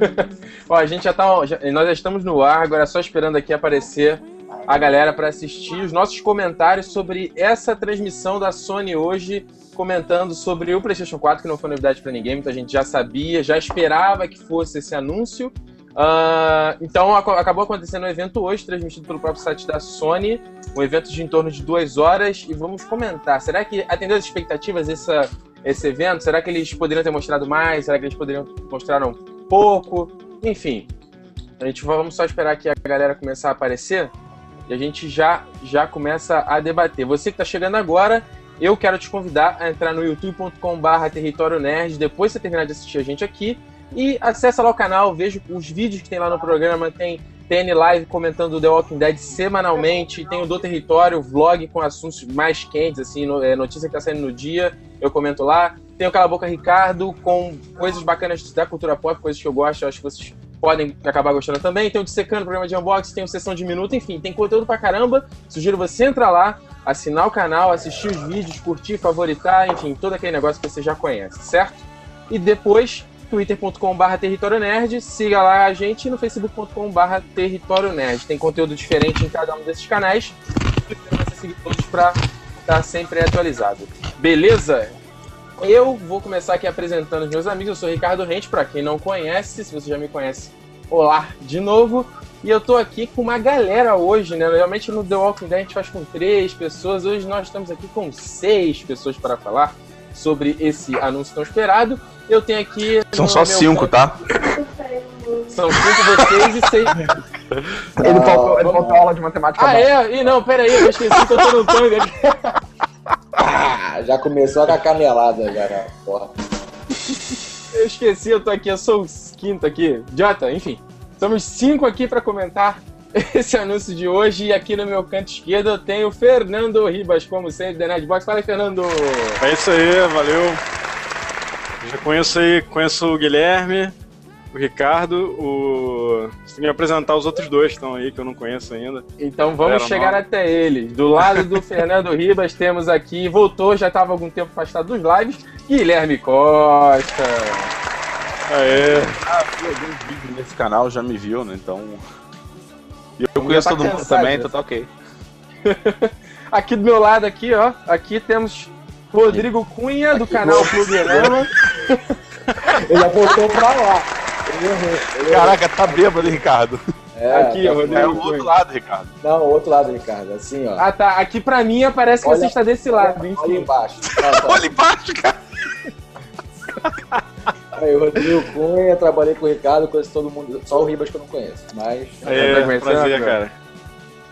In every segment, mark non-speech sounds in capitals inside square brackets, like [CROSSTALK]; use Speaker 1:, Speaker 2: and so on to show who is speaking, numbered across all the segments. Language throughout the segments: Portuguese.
Speaker 1: [LAUGHS] Ó, a gente já tá. já- nós já estamos no ar, agora é só esperando aqui aparecer a galera para assistir os nossos comentários sobre essa transmissão da Sony hoje, comentando sobre o PlayStation 4, que não foi novidade para ninguém, muita gente já sabia, já esperava que fosse esse anúncio. Ah, então aco- acabou acontecendo um evento hoje, transmitido pelo próprio site da Sony, um evento de em torno de duas horas, e vamos comentar. Será que atendeu as expectativas essa, esse evento? Será que eles poderiam ter mostrado mais? Será que eles poderiam mostrar um pouco? Enfim, a gente vamos só esperar aqui a galera começar a aparecer e a gente já já começa a debater. Você que está chegando agora, eu quero te convidar a entrar no youtube.com/barra Território Nerd depois que você terminar de assistir a gente aqui e acessa lá o canal, veja os vídeos que tem lá no programa, tem TN Live comentando The Walking Dead semanalmente, tem o Do Território, vlog com assuntos mais quentes, assim, é, notícia que tá saindo no dia, eu comento lá. Tem o Cala Boca Ricardo com coisas bacanas da cultura pop, coisas que eu gosto, eu acho que vocês podem acabar gostando também. Tem o Dissecando, programa de unboxing, tem o Sessão de Minuto, enfim, tem conteúdo pra caramba. Sugiro você entrar lá, assinar o canal, assistir os vídeos, curtir, favoritar, enfim, todo aquele negócio que você já conhece, certo? E depois, twitter.com.br Território Nerd, siga lá a gente no facebook.com.br Território Nerd. Tem conteúdo diferente em cada um desses canais. Você seguir todos para estar sempre atualizado. Beleza? Eu vou começar aqui apresentando os meus amigos. Eu sou Ricardo Rente, para quem não conhece, se você já me conhece, olá de novo. E eu tô aqui com uma galera hoje, né? Normalmente no The Walking Dead a gente faz com três pessoas. Hoje nós estamos aqui com seis pessoas para falar sobre esse anúncio tão esperado. Eu tenho aqui.
Speaker 2: São só cinco, tá?
Speaker 1: São cinco vocês e seis.
Speaker 3: Ele faltou, ele faltou aula de matemática
Speaker 1: Ah,
Speaker 3: básica.
Speaker 1: é? Ih, não, pera aí, eu esqueci que eu tô no tango aqui.
Speaker 4: Ah, já começou com a canelada, já, né? Porra.
Speaker 1: Eu esqueci, eu tô aqui, eu sou o quinto aqui. Jota, enfim. Somos cinco aqui pra comentar esse anúncio de hoje. E aqui no meu canto esquerdo eu tenho o Fernando Ribas, como sempre, da Nerdbox. Fala aí, Fernando.
Speaker 5: É isso aí, valeu. Já conheço aí, conheço o Guilherme, o Ricardo, o. Você tem que me apresentar os outros dois que estão aí que eu não conheço ainda.
Speaker 1: Então vamos chegar
Speaker 5: mal.
Speaker 1: até eles. Do lado do [LAUGHS] Fernando Ribas temos aqui, voltou, já estava algum tempo afastado dos lives, Guilherme Costa.
Speaker 5: Aê,
Speaker 2: Ah, vi alguns vídeos nesse canal, já me viu, né? Então. E eu
Speaker 1: Já
Speaker 2: conheço
Speaker 1: tá
Speaker 2: todo mundo
Speaker 1: cansado,
Speaker 2: também, então tá ok. [LAUGHS]
Speaker 1: Aqui do meu lado, aqui, ó. Aqui temos Rodrigo Cunha, do canal Plugerama. [LAUGHS]
Speaker 4: Ele apontou pra lá. Errou.
Speaker 2: Caraca, tá bêbado, Ricardo.
Speaker 4: É,
Speaker 1: aqui,
Speaker 4: tá-
Speaker 1: ó, Rodrigo.
Speaker 2: É o outro lado, Ricardo.
Speaker 4: Não, o outro lado, Ricardo. Assim, ó.
Speaker 1: Ah, tá. Aqui pra mim aparece que
Speaker 4: Olha-
Speaker 1: você está desse lado,
Speaker 4: Olha
Speaker 1: enfim.
Speaker 4: embaixo. Tá, tá.
Speaker 2: Olha embaixo, cara.
Speaker 4: Aí, o Rodrigo Cunha, trabalhei com o Ricardo, conheço todo mundo. Só o Ribas que eu não conheço. Mas.
Speaker 1: tá conhecendo
Speaker 5: prazer, cara.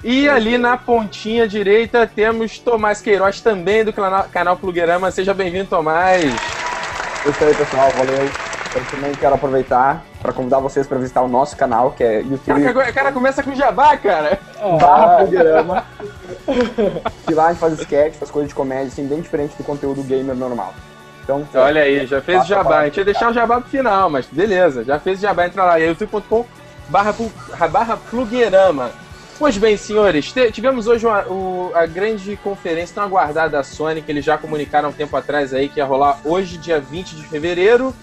Speaker 1: E ali na pontinha direita temos Tomás Queiroz, também do canal, canal Plugerama. Seja bem-vindo, Tomás.
Speaker 3: Isso aí, pessoal, valeu. Eu também quero aproveitar para convidar vocês para visitar o nosso canal, que é YouTube
Speaker 1: Cara, agora- cara começa com jabá, cara.
Speaker 3: barra programa. E [LAUGHS] lá a gente faz sketch, faz coisa de comédia, assim, bem diferente do conteúdo gamer normal. Então,
Speaker 1: Olha aí, já fez o jabá. A gente ia deixar o jabá pro final, mas beleza, já fez o jabá. Entra lá, youtube.com barra, barra Plugerama. Pois bem, senhores, tivemos hoje uma- o- a grande conferência tão aguardada da Sony, que eles já comunicaram um tempo atrás aí, que ia rolar hoje, dia 20 de fevereiro.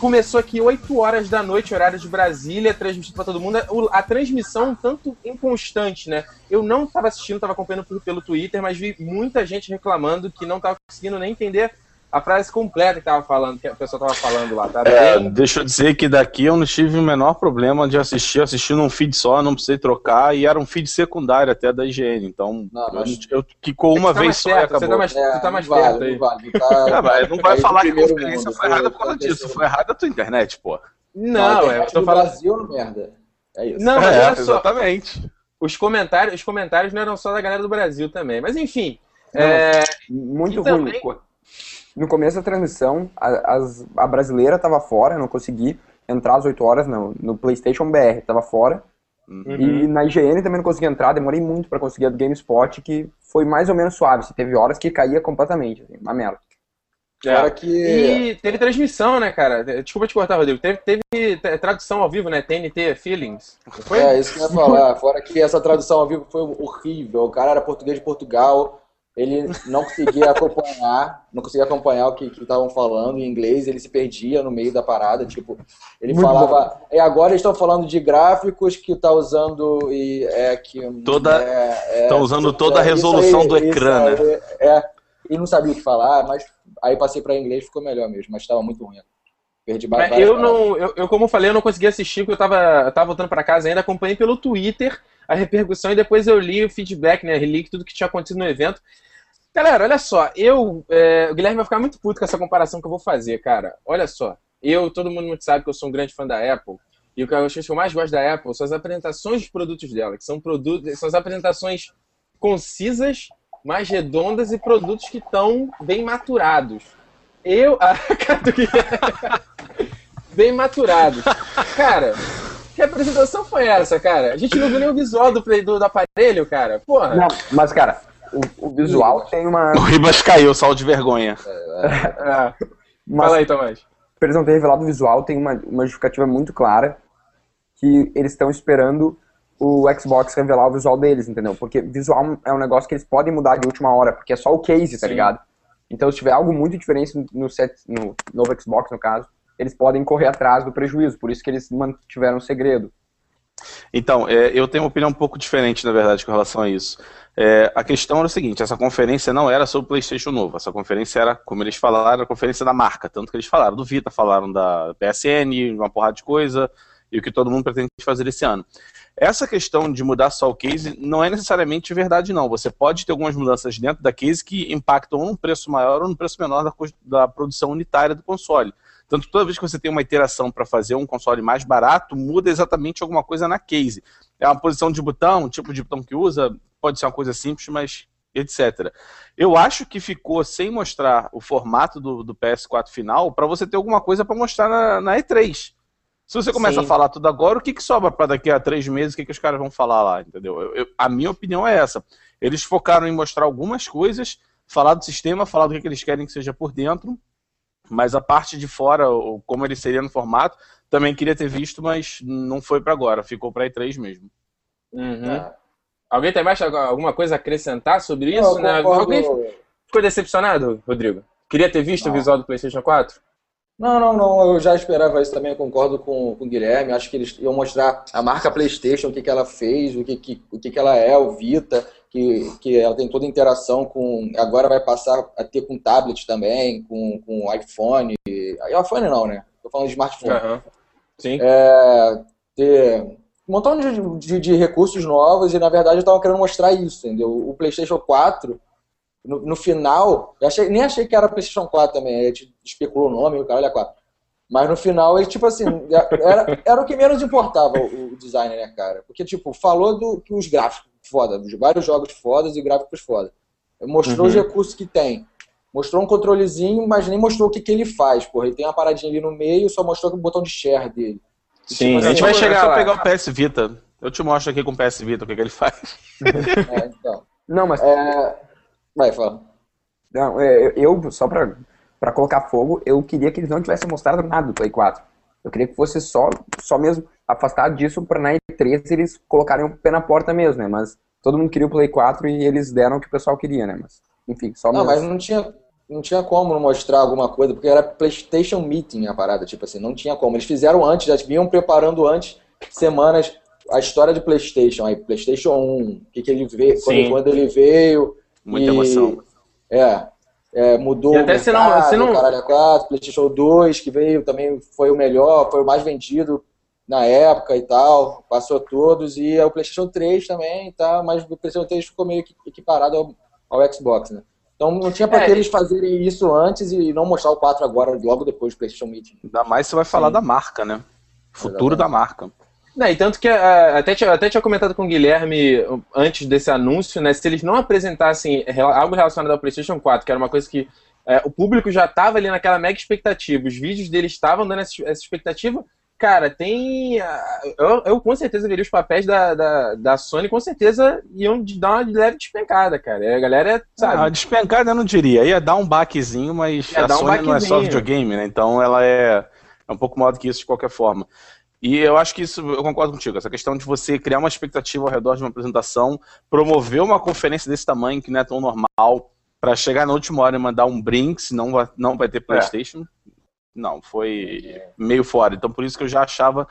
Speaker 1: Começou aqui 8 horas da noite, horário de Brasília, transmitido para todo mundo. A transmissão um tanto inconstante, né? Eu não estava assistindo, estava acompanhando pelo Twitter, mas vi muita gente reclamando que não estava conseguindo nem entender a frase completa que tava falando, que a pessoa tava falando lá, tá?
Speaker 2: É,
Speaker 1: Bem-
Speaker 2: deixa eu dizer que daqui eu não tive o menor problema de assistir, eu assisti num feed só, não precisei trocar, e era um feed secundário até da IGN, então
Speaker 4: Não,
Speaker 2: eu,
Speaker 4: mas-
Speaker 2: eu quicou uma
Speaker 1: Você tá
Speaker 2: vez só e
Speaker 1: perto, você
Speaker 2: acabou.
Speaker 1: tá mais,
Speaker 4: É,
Speaker 1: você tá mais
Speaker 4: não
Speaker 1: perto
Speaker 4: vale,
Speaker 1: aí.
Speaker 4: Não vale, não tá- [LAUGHS]
Speaker 2: Ah, não vai
Speaker 4: Aí,
Speaker 2: falar que a conferência
Speaker 4: mundo,
Speaker 2: foi errada por
Speaker 4: foi
Speaker 2: causa disso, foi errada a tua internet, pô.
Speaker 1: Não, é, eu tô falando.
Speaker 4: Brasil, merda. É isso.
Speaker 1: Não, [LAUGHS] mas
Speaker 2: é,
Speaker 1: olha só,
Speaker 2: exatamente.
Speaker 1: os comentários, os comentários não eram só da galera do Brasil também. Mas enfim. é,
Speaker 3: muito
Speaker 1: E
Speaker 3: ruim.
Speaker 1: também-
Speaker 3: No começo da transmissão, a, as- a brasileira tava fora, eu não consegui entrar às 8 horas no, no PlayStation BR, tava fora.
Speaker 1: Uhum.
Speaker 3: E na IGN também não consegui entrar, demorei muito pra conseguir a do GameSpot, que foi mais ou menos suave. assim, Teve horas que caía completamente, assim, uma merda.
Speaker 4: Fora
Speaker 1: é.
Speaker 4: que.
Speaker 1: E teve transmissão, né, cara? Desculpa te cortar, Rodrigo. Teve, teve t- tradução ao vivo, né? TNT Feelings. Não foi?
Speaker 4: É, isso que eu ia falar. Fora que essa tradução ao vivo foi horrível. O cara era português de Portugal. Ele não conseguia acompanhar, não conseguia acompanhar o que estavam falando em inglês, ele se perdia no meio da parada, tipo, ele
Speaker 3: Muito
Speaker 4: falava, e agora eles estão falando de gráficos que tá usando e é que
Speaker 2: Toda-
Speaker 4: é, é,
Speaker 2: Estão usando toda a
Speaker 4: aí,
Speaker 2: resolução do
Speaker 4: isso
Speaker 2: ecrã,
Speaker 4: aí,
Speaker 2: né?
Speaker 4: É, e não sabia o que falar, mas aí passei para inglês ficou melhor mesmo, mas estava muito ruim. Perdi
Speaker 1: eu não, eu, eu, como eu falei, eu não consegui assistir porque eu tava, eu tava voltando pra casa ainda, acompanhei pelo Twitter a repercussão e depois eu li o feedback, né, li tudo que tinha acontecido no evento. Galera, olha só, eu, é, o Guilherme vai ficar muito puto com essa comparação que eu vou fazer, cara. Olha só, eu, todo mundo muito sabe que eu sou um grande fã da Apple, e o que eu acho que eu mais gosto da Apple são as apresentações dos produtos dela, que são produtos, são as apresentações concisas, mais redondas e produtos que estão bem maturados. Eu, [LAUGHS] a bem maturados. Cara, que apresentação foi essa, cara? A gente não viu nem o visual do, play- do, do aparelho, cara. Porra.
Speaker 3: Não, mas, cara, o, o visual tem uma.
Speaker 2: O Ribas caiu, sal de vergonha.
Speaker 1: Ah, [LAUGHS]
Speaker 3: Mas
Speaker 1: fala aí, Tomás.
Speaker 3: pra eles não terem revelado o visual, tem uma, uma justificativa muito clara que eles estão esperando o Xbox revelar o visual deles, entendeu? Porque visual é um negócio que eles podem mudar de última hora, porque é só o case, tá
Speaker 1: Sim.
Speaker 3: ligado? Então, se tiver algo muito diferente no, set, no novo Xbox, no caso, eles podem correr atrás do prejuízo, por isso que eles mantiveram o segredo.
Speaker 2: Então, é, eu tenho uma opinião um pouco diferente, na verdade, com relação a isso. É, a questão era o seguinte: essa conferência não era sobre o PlayStation novo. Essa conferência era, como eles falaram, a conferência da marca. Tanto que eles falaram do Vita, falaram da PSN, uma porrada de coisa, e o que todo mundo pretende fazer esse ano. Essa questão de mudar só o case não é necessariamente verdade, não. Você pode ter algumas mudanças dentro da case que impactam num preço maior ou num preço menor da, da produção unitária do console. Tanto toda vez que você tem uma iteração para fazer um console mais barato, muda exatamente alguma coisa na case. É uma posição de botão, um tipo de botão que usa, pode ser uma coisa simples, mas etc. Eu acho que ficou sem mostrar o formato do, do PS4 final para você ter alguma coisa para mostrar na, na E3. Se você começa
Speaker 1: Sim.
Speaker 2: a falar tudo agora, o que, que sobra para daqui a três meses? O que, que os caras vão falar lá? Entendeu? Eu- eu- a minha opinião é essa. Eles focaram em mostrar algumas coisas, falar do sistema, falar do que, que eles querem que seja por dentro, mas a parte de fora, ou como ele seria no formato, também queria ter visto, mas não foi para agora, ficou para E3 mesmo.
Speaker 1: Uhum.
Speaker 4: É.
Speaker 1: Alguém tem mais alguma coisa a acrescentar sobre isso?
Speaker 4: Eu
Speaker 1: né?
Speaker 4: concordo-
Speaker 1: Alguém ficou decepcionado, Rodrigo? Queria ter visto o
Speaker 4: Não.
Speaker 1: visual do PlayStation 4?
Speaker 4: Não, não, não, eu já esperava isso também, eu concordo com, com o Guilherme, acho que eles iam mostrar a marca Playstation, o que, que ela fez, o que, que, o que, que ela é, o Vita, que, que ela tem toda a interação com, agora vai passar a ter com tablet também, com, com iPhone, iPhone não, né, tô falando de smartphone,
Speaker 1: Aham. Sim.
Speaker 4: é, ter um montão de, de, de recursos novos e na verdade eu tava querendo mostrar isso, entendeu? O PlayStation 4, no, no final, eu achei, nem achei que era PlayStation 4 também, a gente especulou o nome, o caralho é 4. Mas no final, ele, tipo assim, [LAUGHS] era, era o que menos importava o, o design, né, cara? Porque, tipo, falou do que os gráficos foda, vários jogos fodas e gráficos foda. Mostrou
Speaker 1: Uhum.
Speaker 4: os recursos que tem. Mostrou um controlezinho, mas nem mostrou o que, que ele faz, porra. Ele tem uma paradinha ali no meio, só mostrou o botão de share dele.
Speaker 1: Sim,
Speaker 4: Tipo
Speaker 1: a gente vai chegar lá.
Speaker 2: pegar o PS Vita. Eu te mostro aqui com o PS Vita o que, que ele faz. [LAUGHS]
Speaker 4: É, então.
Speaker 3: Não, mas
Speaker 4: É... Vai, fala.
Speaker 3: Não, é, eu, só pra, pra colocar fogo, eu queria que eles não tivessem mostrado nada do Play 4. Eu queria que fosse só, só mesmo afastado disso pra na E3 eles colocarem o pé na porta mesmo, né? Mas todo mundo queria o Play 4 e eles deram o que o pessoal queria, né? Mas, enfim, só
Speaker 4: Não,
Speaker 3: mesmo.
Speaker 4: mas não tinha, não tinha como não mostrar alguma coisa, porque era PlayStation Meeting a parada, tipo assim, não tinha como. Eles fizeram antes, já vinham preparando antes, semanas, a história de PlayStation, aí PlayStation 1, o que, que ele veio, quando, quando ele veio.
Speaker 2: Muita
Speaker 4: e-
Speaker 2: emoção.
Speaker 4: É, é, mudou
Speaker 1: E até
Speaker 4: o
Speaker 1: se não-
Speaker 4: mercado,
Speaker 1: se não-
Speaker 4: caralho, a 4, PlayStation 2, que veio também foi o melhor, foi o mais vendido na época e tal, passou todos, e é o PlayStation 3 também, tá, mas o PlayStation 3 ficou meio que equiparado ao, ao Xbox, né? Então não tinha pra
Speaker 1: É.
Speaker 4: que eles fazerem isso antes e não mostrar o 4 agora, logo depois do PlayStation Meeting.
Speaker 2: Ainda mais você vai falar
Speaker 1: Sim.
Speaker 2: da marca, né? Futuro
Speaker 4: Exatamente.
Speaker 2: da marca.
Speaker 1: Não, e tanto que ah, até, tinha- até tinha comentado com o Guilherme antes desse anúncio, né? Se eles não apresentassem algo relacionado ao PlayStation 4, que era uma coisa que eh, o público já estava ali naquela mega expectativa, os vídeos deles estavam dando essa, essa expectativa. Cara, tem. ah, Eu, eu com certeza veria os papéis da, da, da Sony, com certeza iam dar uma leve despencada, cara. A galera,
Speaker 2: Ah,
Speaker 1: sabe?
Speaker 2: despencada eu não diria. Ia dar um baquezinho, mas
Speaker 1: Ia
Speaker 2: a
Speaker 1: dar um
Speaker 2: Sony não é só videogame, né? Então ela é, é um pouco maior do que isso de qualquer forma. E eu acho que isso, eu concordo contigo, essa questão de você criar uma expectativa ao redor de uma apresentação, promover uma conferência desse tamanho, que não é tão normal, para chegar na última hora e mandar um Brinks, não vai, não vai ter. PlayStation. É. Não, foi meio fora. Então por isso que eu já achava.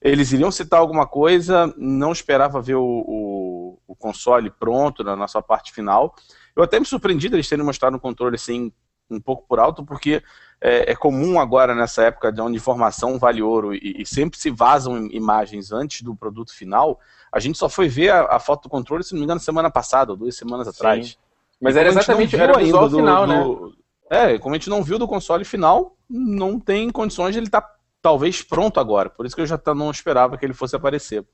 Speaker 2: Eles iriam citar alguma coisa, não esperava ver o, o, o console pronto na nossa parte final. Eu até me surpreendi deles terem mostrado um controle assim, um pouco por alto, porque é, é, comum agora nessa época de onde informação vale ouro e, e, sempre se vazam imagens antes do produto final. A gente só foi ver a, a foto do controle, se não me engano, semana passada, ou duas semanas atrás. Sim.
Speaker 1: Mas era exatamente era o visual do, final, né?
Speaker 2: do, né? É, como a gente não viu do console final, não tem condições de ele estar tá, talvez pronto agora. Por isso que eu já não esperava que ele fosse aparecer.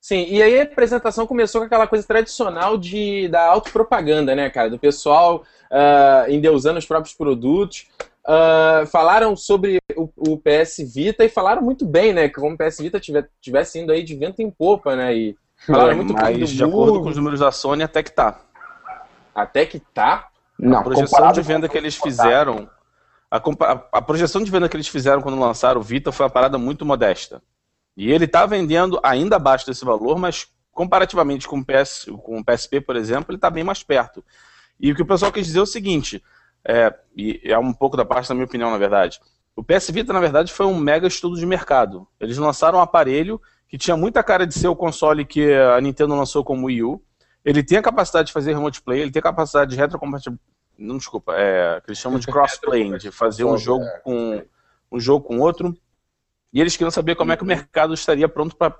Speaker 1: Sim, e aí a apresentação começou com aquela coisa tradicional de, da autopropaganda, né, cara? Do pessoal uh, endeusando os próprios produtos. Uh, falaram sobre o, o, PS Vita e falaram muito bem, né? Que como o PS Vita tivesse indo aí de vento em popa, né? E falaram
Speaker 2: é, muito mas, de acordo com os números da Sony, até que tá.
Speaker 1: Até que tá?
Speaker 2: Não, a projeção de venda que eles fizeram. A, a, projeção de venda que eles fizeram quando lançaram o Vita foi uma parada muito modesta. E ele está vendendo ainda abaixo desse valor, mas comparativamente com o, PS, com o PSP, por exemplo, ele está bem mais perto. E o que o pessoal quis dizer é o seguinte: é, e é um pouco da parte da minha opinião, na verdade. O PS Vita, na verdade, foi um mega estudo de mercado. Eles lançaram um aparelho que tinha muita cara de ser o console que a Nintendo lançou como Wii U. Ele tem a capacidade de fazer remote play, ele tem a capacidade de retrocompatibilidade. Não, desculpa, é, que eles chamam de crossplay, de fazer um jogo com um jogo com outro. E eles queriam saber como é que o mercado estaria pronto para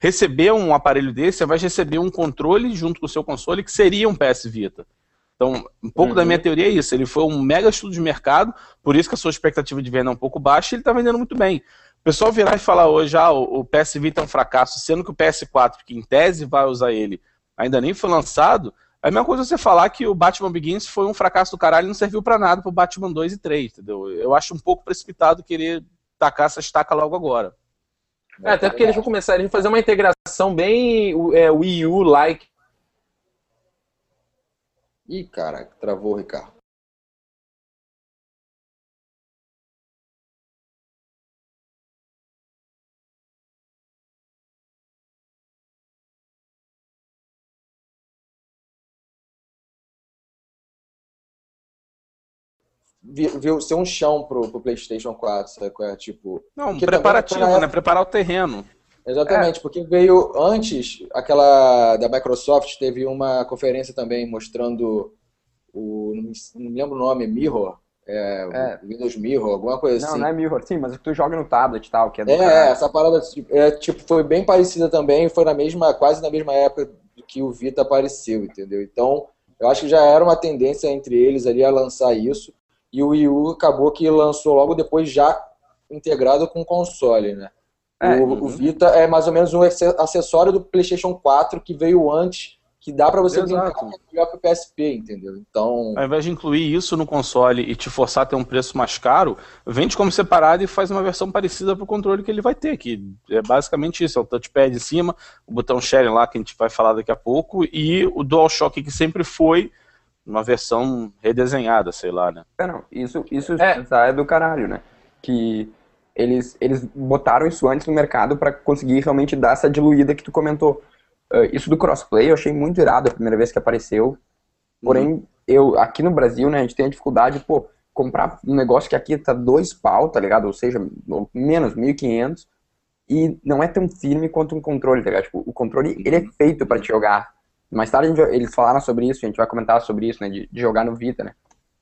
Speaker 2: receber um aparelho desse, você vai receber um controle junto com o seu console que seria um PS Vita. Então, um pouco uhum. da minha teoria é isso. Ele foi um mega estudo de mercado, por isso que a sua expectativa de venda é um pouco baixa e ele está vendendo muito bem. O pessoal virar e falar hoje, ah, o PS Vita é um fracasso, sendo que o PS4, que em tese vai usar ele, ainda nem foi lançado, é a mesma coisa você falar que o Batman Begins foi um fracasso do caralho e não serviu para nada pro Batman 2 e 3, entendeu? Eu acho um pouco precipitado querer tacar essa estaca logo agora.
Speaker 1: É, até porque eles vão começar, eles vão fazer uma integração bem é, Wii U-like
Speaker 4: Ih, caraca, travou o Ricardo. Viu ser um chão pro, pro PlayStation 4, sabe? É, tipo,
Speaker 2: não, preparativo, também, né? Preparar o terreno.
Speaker 4: Exatamente, é. porque veio antes, aquela da Microsoft teve uma conferência também mostrando o. Não me lembro o nome, Mirror. É, é. Windows Mirror, alguma coisa
Speaker 3: não,
Speaker 4: assim.
Speaker 3: Não, não é Mirror, sim, mas que tu joga no tablet e tal, que é
Speaker 4: É, essa parada é, tipo, foi bem parecida também, foi na mesma, quase na mesma época que o Vita apareceu, entendeu? Então, eu acho que já era uma tendência entre eles ali a lançar isso, e o Wii U acabou que lançou logo depois já integrado com o console, né? É, o, uhum. o, Vita é mais ou menos um acessório do PlayStation 4 que veio antes, que dá para você
Speaker 2: brincar
Speaker 4: melhor que o PSP, entendeu? Então,
Speaker 2: ao invés de incluir isso no console e te forçar a ter um preço mais caro, vende como separado e faz uma versão parecida pro controle que ele vai ter, que é basicamente isso, é o touchpad em cima, o botão share lá que a gente vai falar daqui a pouco e o DualShock que sempre foi uma versão redesenhada, sei lá, né?
Speaker 3: É, não, isso, isso é. é do caralho, né? Que eles, eles botaram isso antes no mercado para conseguir realmente dar essa diluída que tu comentou. Uh, isso do crossplay eu achei muito irado a primeira vez que apareceu. Porém, uhum. eu aqui no Brasil, né, a gente tem a dificuldade, pô, comprar um negócio que aqui tá dois pau, tá ligado? Ou seja, menos 1.500 e não é tão firme quanto um controle, tá ligado? Tipo, o controle, ele é uhum. feito para te jogar. Mais tarde gente, eles falaram sobre isso, a gente vai comentar sobre isso, né, de, de jogar no Vita, né?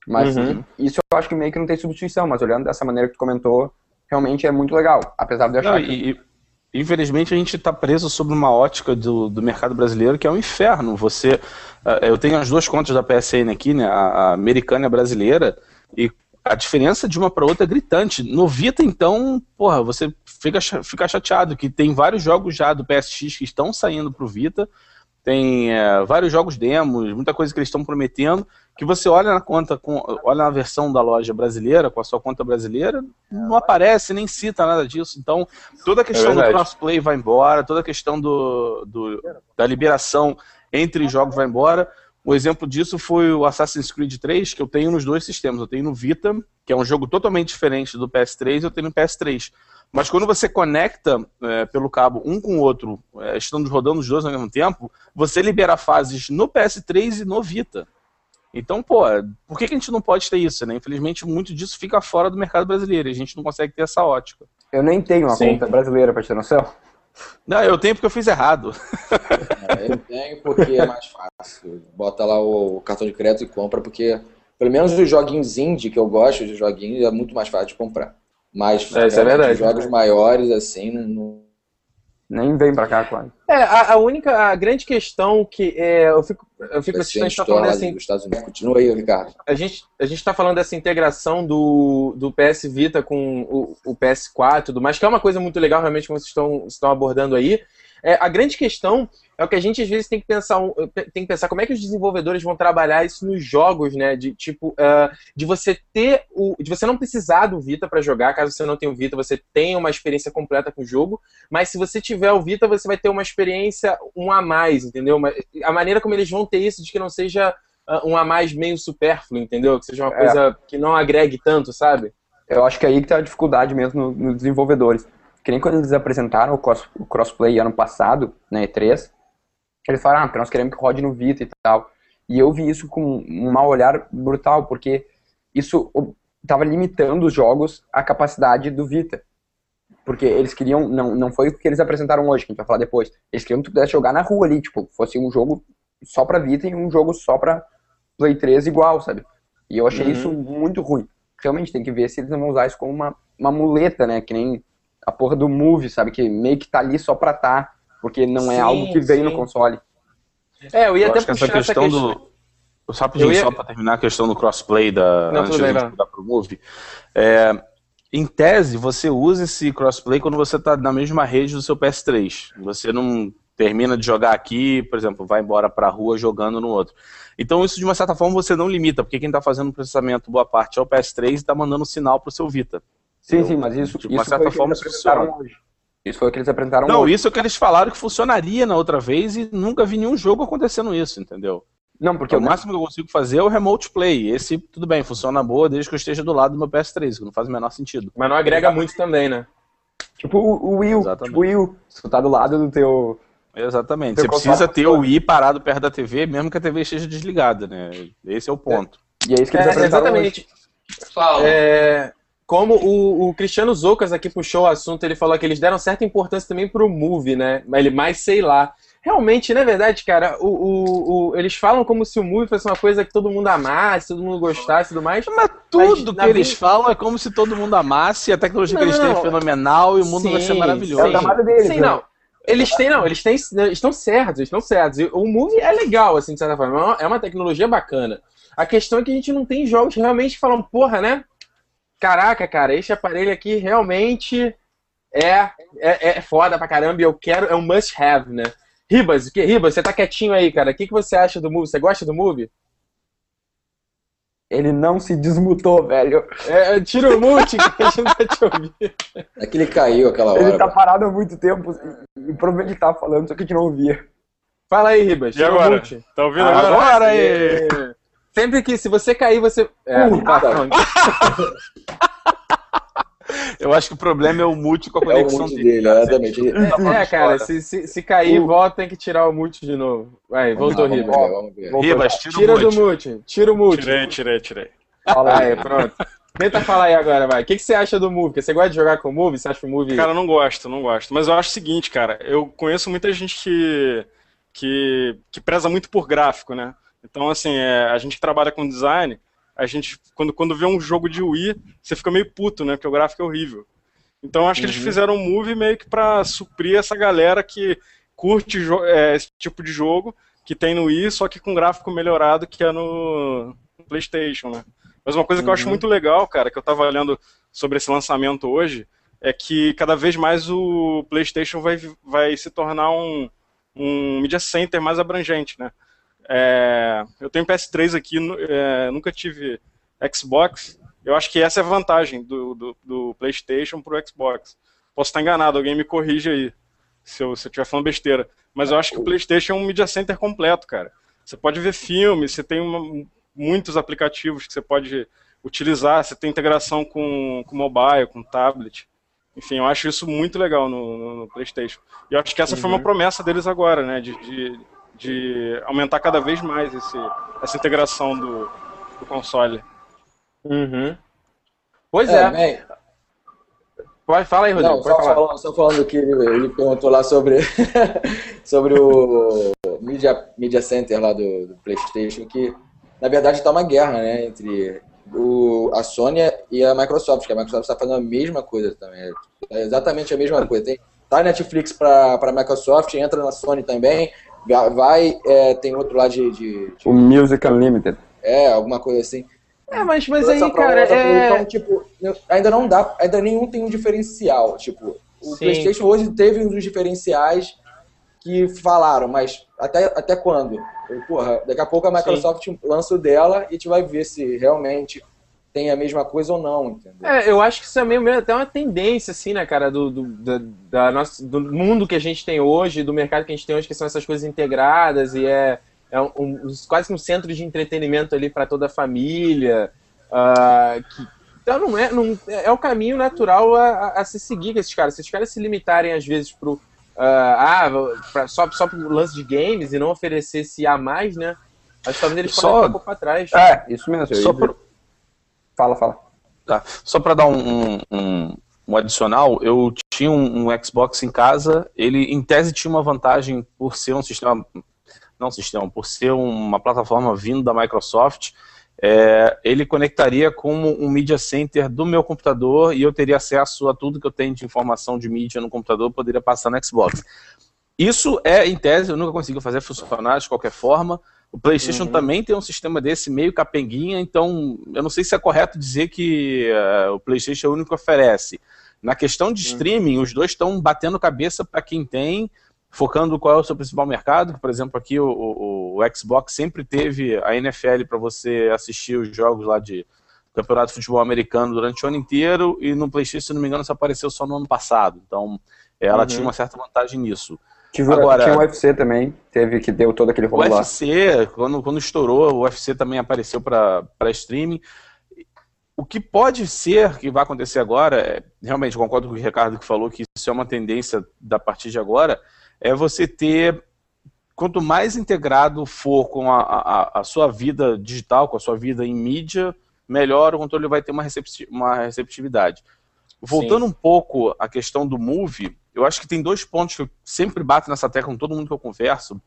Speaker 3: Mas uhum. isso eu acho que meio que não tem substituição, mas olhando dessa maneira que tu comentou, realmente é muito legal, apesar de achar
Speaker 2: Não, que... E, infelizmente a gente está preso sobre uma ótica do, do mercado brasileiro que é um inferno. Você, uh, eu tenho as duas contas da PSN aqui, né, a, a americana e a brasileira, e a diferença de uma para outra é gritante. No Vita, então, porra, você fica, fica chateado que tem vários jogos já do PSX que estão saindo para o Vita, tem é, vários jogos demos, muita coisa que eles estão prometendo, que você olha na conta, com, olha na versão da loja brasileira, com a sua conta brasileira, não aparece, nem cita nada disso. Então, toda a questão é do crossplay vai embora, toda a questão do, do, da liberação entre jogos vai embora. O exemplo disso foi o Assassin's Creed 3, que eu tenho nos dois sistemas. Eu tenho no Vita, que é um jogo totalmente diferente do PS3, e eu tenho no PS3. Mas quando você conecta é, pelo cabo um com o outro, é, estando rodando os dois ao mesmo tempo, você libera fases no PS3 e no Vita. Então, pô, por que, que a gente não pode ter isso, né? Infelizmente, muito disso fica fora do mercado brasileiro e a gente não consegue ter essa ótica.
Speaker 3: Eu nem tenho uma
Speaker 1: Sim.
Speaker 3: conta brasileira, pra ter noção.
Speaker 2: Não, eu tenho porque eu fiz errado.
Speaker 4: É, eu tenho porque é mais fácil. Bota lá o cartão de crédito e compra, porque pelo menos os joguinhos indie que eu gosto de joguinhos é muito mais fácil de comprar. Mas
Speaker 1: É, é verdade.
Speaker 4: jogos maiores, assim, não-
Speaker 3: Nem vem pra cá quase.
Speaker 1: É, a, a única, a grande questão que é, eu fico, eu fico assistindo, a gente tá falando assim,
Speaker 4: dos Estados Unidos. Continua aí, Ricardo.
Speaker 1: a gente, a gente tá falando dessa integração do, do PS Vita com o, o PS4 e tudo mais, que é uma coisa muito legal, realmente, como vocês estão, estão abordando aí. É, a grande questão é o que a gente às vezes tem que pensar, tem que pensar como é que os desenvolvedores vão trabalhar isso nos jogos, né? De tipo, ah, de você ter o. de você não precisar do Vita para jogar, caso você não tenha o Vita, você tenha uma experiência completa com o jogo, mas se você tiver o Vita, você vai ter uma experiência um a mais, entendeu? A maneira como eles vão ter isso de que não seja ah, um a mais meio supérfluo, entendeu? Que seja uma
Speaker 3: É.
Speaker 1: coisa que não agregue tanto, sabe?
Speaker 3: Eu acho que é aí que tá a dificuldade mesmo no- nos desenvolvedores. Que nem quando eles apresentaram o, cross, o crossplay ano passado, na E3, eles falaram, ah, porque nós queremos que rode no Vita e tal. E eu vi isso com um mau olhar brutal, porque isso estava limitando os jogos à capacidade do Vita. Porque eles queriam, não, não foi o que eles apresentaram hoje, que a gente vai falar depois. Eles queriam que tu pudesse jogar na rua ali, tipo, fosse um jogo só pra Vita e um jogo só pra Play 3 igual, sabe? E eu achei
Speaker 1: Uhum.
Speaker 3: isso muito ruim. Realmente tem que ver se eles não vão usar isso como uma, uma muleta, né? Que nem a porra do Move, sabe? Que meio que tá ali só pra tá, porque não é
Speaker 1: Sim,
Speaker 3: algo que veio
Speaker 1: sim.
Speaker 3: no console.
Speaker 1: É, eu ia
Speaker 2: Eu
Speaker 1: até
Speaker 2: que essa
Speaker 1: puxar essa
Speaker 2: questão
Speaker 1: questão.
Speaker 2: do. Só
Speaker 1: ia-
Speaker 2: só para terminar a questão do crossplay da
Speaker 1: Não,
Speaker 2: antes de
Speaker 1: bem,
Speaker 2: mudar pro Move. É, em tese, você usa esse crossplay quando você está na mesma rede do seu PS3. Você não termina de jogar aqui, por exemplo, vai embora para a rua jogando no outro. Então isso de uma certa forma você não limita, porque quem está fazendo o processamento boa parte é o PS3 e está mandando sinal para o seu Vita.
Speaker 3: Sim, sim, mas isso,
Speaker 2: de uma
Speaker 3: isso
Speaker 2: certa forma
Speaker 3: apresentaram hoje. Isso foi o que eles apresentaram
Speaker 2: Não,
Speaker 3: hoje.
Speaker 2: isso é o que eles falaram que funcionaria na outra vez e nunca vi nenhum jogo acontecendo isso, entendeu?
Speaker 3: Não, porque
Speaker 2: Porque o máximo que eu consigo fazer é o remote play. Esse, tudo bem, funciona boa desde que eu esteja do lado do meu PS3, que não faz o menor sentido.
Speaker 1: Mas não agrega muito também, né?
Speaker 3: tipo o,
Speaker 2: Exatamente.
Speaker 3: tipo o Will, se tu tá do lado do teu...
Speaker 2: Exatamente.
Speaker 3: Teu
Speaker 2: Você
Speaker 3: console
Speaker 2: precisa ter o Wii parado perto da TV, mesmo que a TV esteja desligada, né? Esse é o ponto.
Speaker 3: E é isso que eles
Speaker 1: É,
Speaker 3: apresentaram
Speaker 1: exatamente.
Speaker 4: Fala.
Speaker 1: É, como o, o Cristiano Zoucas aqui puxou o assunto, ele falou que eles deram certa importância também pro Move, né? Mas ele mais sei lá. Realmente, não é verdade, cara? O, o, o- eles falam como se o Move fosse uma coisa que todo mundo amasse, todo mundo gostasse e tudo mais.
Speaker 2: Mas tudo
Speaker 1: na
Speaker 2: que eles
Speaker 1: vida-
Speaker 2: falam é como se todo mundo amasse, a tecnologia que
Speaker 1: Não,
Speaker 2: eles têm
Speaker 1: não.
Speaker 2: é fenomenal e o mundo vai ser
Speaker 1: Sim,
Speaker 2: maravilhoso.
Speaker 3: É o trabalho deles,
Speaker 1: Sim,
Speaker 3: né?
Speaker 1: não. Eles têm, não, eles têm, eles estão certos, eles estão certos. E O Move é legal, assim, de certa forma. é uma- É uma tecnologia bacana. A questão é que a gente não tem jogos que realmente falam, porra, né? Caraca, cara, esse aparelho aqui realmente é, é, é foda pra caramba e eu quero, é um must have, né? Ribas, o que, Ribas, você tá quietinho aí, cara. O que, que você acha do Move? Você gosta do Move?
Speaker 3: Ele não se desmutou, velho.
Speaker 1: É, é, tira o mute que a gente não tá te ouvindo.
Speaker 4: É que ele caiu aquela hora.
Speaker 3: Ele tá parado há muito tempo e, provavelmente ele tava falando, só que a gente não ouvia.
Speaker 1: Fala aí, Ribas.
Speaker 5: E
Speaker 1: tira o
Speaker 5: agora?
Speaker 1: mute.
Speaker 5: Tá ouvindo agora?
Speaker 2: Agora aí!
Speaker 1: Sempre que, se você cair, você. É,
Speaker 3: Puta.
Speaker 1: tá.
Speaker 2: Eu acho que o problema é o mute com a
Speaker 4: É o
Speaker 2: conexão
Speaker 4: mute
Speaker 2: dele.
Speaker 4: dele,
Speaker 2: cara.
Speaker 4: exatamente. Ele-
Speaker 1: É, cara, se, se, se cair, volta, tem que tirar o mute de novo. Vai, voltou,
Speaker 4: vamos
Speaker 1: Ribas.
Speaker 4: ver, vamos ver.
Speaker 2: Ribas, tira,
Speaker 1: Tira
Speaker 2: o mute.
Speaker 1: do mute, tira o mute.
Speaker 5: Tirei, tirei, tirei.
Speaker 3: Fala
Speaker 1: Aí, pronto. Tenta falar aí agora, vai. O que, que você acha do Move? Porque Você gosta de jogar com o Move? Você acha o Move...
Speaker 5: Cara, eu não gosto, não gosto. Mas eu acho o seguinte, cara, eu conheço muita gente que, que, que preza muito por gráfico, né? Então, assim, é, a gente que trabalha com design, a gente, quando, quando vê um jogo de Wii, você fica meio puto, né? Porque o gráfico é horrível. Então, acho que eles fizeram um move meio que pra suprir essa galera que curte é, esse tipo de jogo que tem no Wii, só que com gráfico melhorado que é no no PlayStation, né? Mas uma coisa que eu acho muito legal, cara, que eu tava olhando sobre esse lançamento hoje, é que cada vez mais o PlayStation vai, vai se tornar um, um media center mais abrangente, né? É, eu tenho PS3 aqui, é, nunca tive Xbox. Eu acho que essa é a vantagem do, do, do PlayStation pro Xbox. Posso estar enganado, alguém me corrige aí se eu se eu estiver falando besteira. Mas eu acho que o PlayStation é um media center completo, cara. Você pode ver filmes, você tem uma- muitos aplicativos que você pode utilizar, você tem integração com, com mobile, com tablet. Enfim, eu acho isso muito legal no, no, no PlayStation. E eu acho que essa uhum. foi uma uhum. promessa deles agora, né? De, de, de, aumentar cada vez mais esse, essa integração do, do console.
Speaker 1: Uhum. Pois é. é. Pode, fala aí, Rodrigo. Não,
Speaker 4: só, falando, só falando que ele, ele perguntou lá sobre, [LAUGHS] sobre o Media, Media Center lá do, do PlayStation, que na verdade está uma guerra né, entre o, a Sony e a Microsoft, que a Microsoft está fazendo a mesma coisa também. É exatamente a mesma coisa. Tem, tá Netflix para a Microsoft, entra na Sony também, vai, é, tem outro lá de, de, de,
Speaker 3: O Music Unlimited.
Speaker 4: É, alguma coisa assim.
Speaker 1: É, mas, mas aí, cara, é...
Speaker 4: Então, tipo, ainda não dá, ainda nenhum tem um diferencial. Tipo, o Sim. PlayStation hoje teve um dos diferenciais que falaram, mas até, até quando? Porra, daqui a pouco a Microsoft Sim. lança o dela e a gente vai ver se realmente tem a mesma coisa ou não, entendeu?
Speaker 1: É, eu acho que isso é meio, meio até uma tendência, assim, né, cara, do, do, da, da nossa, do mundo que a gente tem hoje, do mercado que a gente tem hoje, que são essas coisas integradas e é, é um, um, quase um centro de entretenimento ali para toda a família. Uh, que, então não é, não, é o caminho natural a, a, a, se seguir com esses caras. Se esses caras se limitarem, às vezes, pro, uh, ah, pra, só, só pro lance de games e não oferecesse a mais, né? Acho que talvez eles só... podem um pouco para trás.
Speaker 3: É, isso mesmo. Só pro... Fala, fala.
Speaker 2: Tá. Só para dar um, um, um, adicional, eu tinha um, um, Xbox em casa, ele em tese tinha uma vantagem por ser um sistema, não sistema, por ser uma plataforma vindo da Microsoft, é, ele conectaria com um Media Center do meu computador e eu teria acesso a tudo que eu tenho de informação de mídia no computador, poderia passar no Xbox. Isso é, em tese, eu nunca consegui fazer funcionar de qualquer forma, o PlayStation uhum. também tem um sistema desse meio capenguinha, então eu não sei se é correto dizer que uh, o PlayStation é o único que oferece. Na questão de uhum. streaming, os dois estão batendo cabeça para quem tem, focando qual é o seu principal mercado. Por exemplo, aqui o, o, o Xbox sempre teve a NFL para você assistir os jogos lá de Campeonato de Futebol Americano durante o ano inteiro, e no PlayStation, se não me engano, isso apareceu só no ano passado. Então, ela uhum. tinha uma certa vantagem nisso.
Speaker 3: Tive, Agora, tinha o UFC também, teve que deu todo aquele
Speaker 2: rolo O UFC, quando, quando estourou, o UFC também apareceu para streaming. O que pode ser que vai acontecer agora, é, realmente concordo com o Ricardo que falou que isso é uma tendência da partir de agora, é você ter, quanto mais integrado for com a, a, a sua vida digital, com a sua vida em mídia, melhor o controle vai ter uma, uma receptividade. Voltando Sim. um pouco à questão do Move, eu acho que tem dois pontos que eu sempre bato nessa tecla com todo mundo que eu converso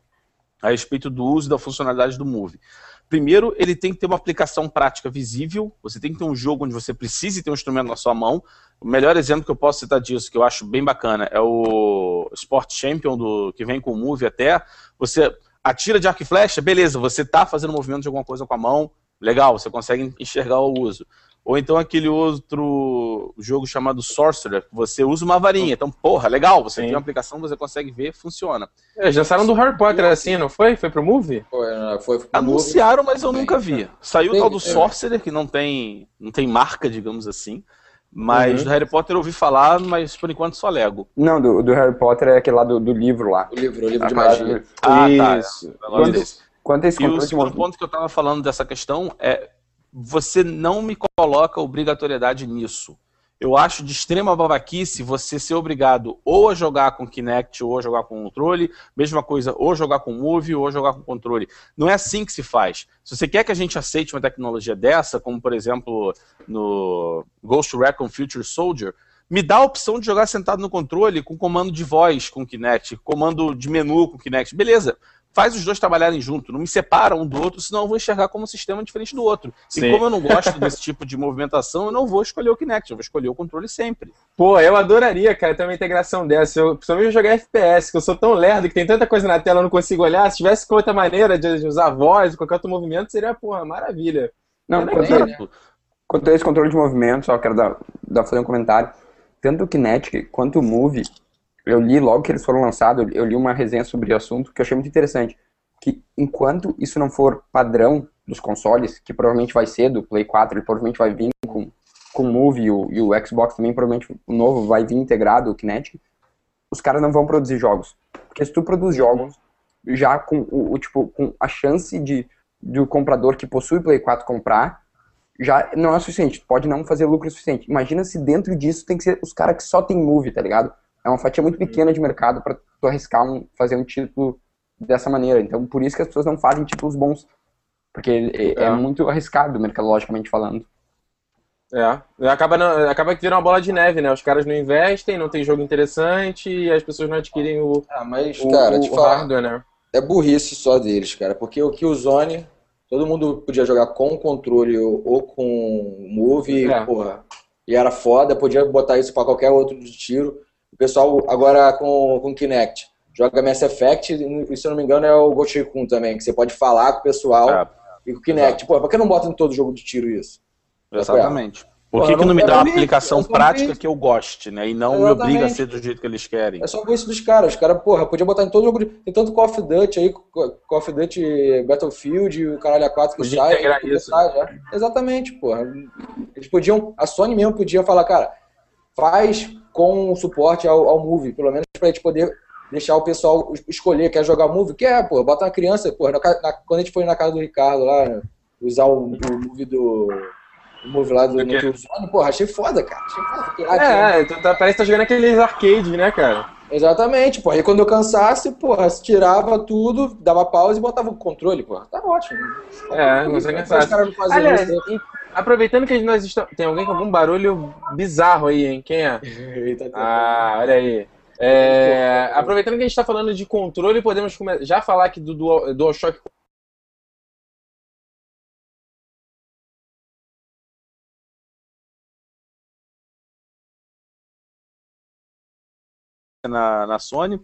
Speaker 2: a respeito do uso da funcionalidade do Move. Primeiro, ele tem que ter uma aplicação prática visível, você tem que ter um jogo onde você precise ter um instrumento na sua mão. O melhor exemplo que eu posso citar disso, que eu acho bem bacana, é o Sport Champion, do, que vem com o Move até. Você atira de arco e flecha, beleza, você está fazendo movimento de alguma coisa com a mão, legal, você consegue enxergar o uso. Ou então aquele outro jogo chamado Sorcerer, que você usa uma varinha. Então, porra, legal, você Sim. tem uma aplicação, você consegue ver, funciona.
Speaker 1: É, já saíram do Harry Potter assim, não foi? Foi pro movie?
Speaker 4: Foi, foi
Speaker 2: pro Anunciaram, movie. mas eu nunca vi. Saiu o tal do é. Sorcerer, que não tem, não tem marca, digamos assim. Mas uhum. do Harry Potter eu ouvi falar, mas por enquanto só Lego.
Speaker 3: Não, do, do Harry Potter é aquele lá do, do livro lá.
Speaker 4: O livro, o livro ah, de magia.
Speaker 2: Ah, tá. Isso.
Speaker 3: Tá. Quanto, quanto a esse
Speaker 2: e o segundo ponto que eu tava falando dessa questão é você não me coloca obrigatoriedade nisso. Eu acho de extrema babaquice você ser obrigado ou a jogar com Kinect ou a jogar com controle, mesma coisa, ou jogar com Move ou jogar com controle. Não é assim que se faz. Se você quer que a gente aceite uma tecnologia dessa, como por exemplo no Ghost Recon Future Soldier, me dá a opção de jogar sentado no controle com comando de voz com Kinect, comando de menu com Kinect. Beleza, faz os dois trabalharem junto, não me separa um do outro, senão eu vou enxergar como um sistema diferente do outro. Sim. E como eu não gosto desse [LAUGHS] tipo de movimentação, eu não vou escolher o Kinect, eu vou escolher o controle sempre.
Speaker 1: Pô, eu adoraria, cara, ter uma integração dessa. Eu, principalmente jogar FPS, que eu sou tão lerdo que tem tanta coisa na tela eu não consigo olhar. Se tivesse outra maneira de, usar voz, qualquer outro movimento, seria, porra, maravilha.
Speaker 3: Não, quanto, é, né? quanto a esse controle de movimento, só quero dar, dar fazer um comentário. Tanto o Kinetic quanto o Move eu li logo que eles foram lançados, eu li uma resenha sobre o assunto que eu achei muito interessante. Que enquanto isso não for padrão dos consoles, que provavelmente vai ser do Play 4, ele provavelmente vai vir com, com o Move e o, e o Xbox também, provavelmente o novo vai vir integrado, o Kinect, os caras não vão produzir jogos. Porque se tu produz jogos já com o, o tipo com a chance de do comprador que possui Play 4 comprar, já não é o suficiente. Pode não fazer lucro suficiente. Imagina se dentro disso tem que ser os caras que só tem movie, tá ligado? É uma fatia muito pequena de mercado para tu arriscar um, fazer um título dessa maneira. Então, por isso que as pessoas não fazem títulos bons. Porque é, é. é muito arriscado, mercadologicamente falando.
Speaker 1: É, acaba, não, acaba que vira uma bola de neve, né? Os caras não investem, não tem jogo interessante e as pessoas não adquirem o,
Speaker 4: ah, mas, o, cara, o,
Speaker 1: o hardware, né?
Speaker 4: É burrice só deles, cara, porque o Killzone, todo mundo podia jogar com controle ou, ou com Move, é. porra, e era foda, podia botar isso para qualquer outro de tiro. O pessoal agora com, com Kinect joga Mass Effect, e se eu não me engano é o Ghost Recon também, que você pode falar com o pessoal é. e com o Kinect. Pô, por que não bota em todo jogo de tiro isso?
Speaker 2: Exatamente. Por que, que não me dá uma aplicação prática que eu goste, né? E não Exatamente. me obriga a ser do jeito que eles querem.
Speaker 4: É só ver isso dos caras. Os caras, porra, podia botar em todo jogo. De... Tem tanto Call of Duty aí, Call of Duty Battlefield, o caralho A4 que
Speaker 1: podia
Speaker 4: sai.
Speaker 1: Integrar isso. Sai, já.
Speaker 4: Exatamente, porra. Eles podiam. A Sony mesmo podia falar, cara, faz com suporte ao, ao Move, pelo menos pra gente poder deixar o pessoal escolher, quer jogar Move? Quer, pô, bota uma criança, porra. Na, na, quando a gente foi na casa do Ricardo lá, usar o, o Move do o move lá do, do Killzone, porra, achei foda, cara. Achei foda.
Speaker 1: É, é tá, parece que tá jogando aqueles arcades, né, cara?
Speaker 4: Exatamente, porra. E quando eu cansasse, porra, tirava tudo, dava pausa e botava o controle, porra. Tá ótimo.
Speaker 1: É, você cansar. Aliás, e, aproveitando que nós estamos. Tem alguém com algum barulho bizarro aí, hein? Quem é? [LAUGHS] Eita, ah, olha aí. É, aproveitando que a gente está falando de controle, podemos já falar aqui do DualShock
Speaker 2: na, na Sony.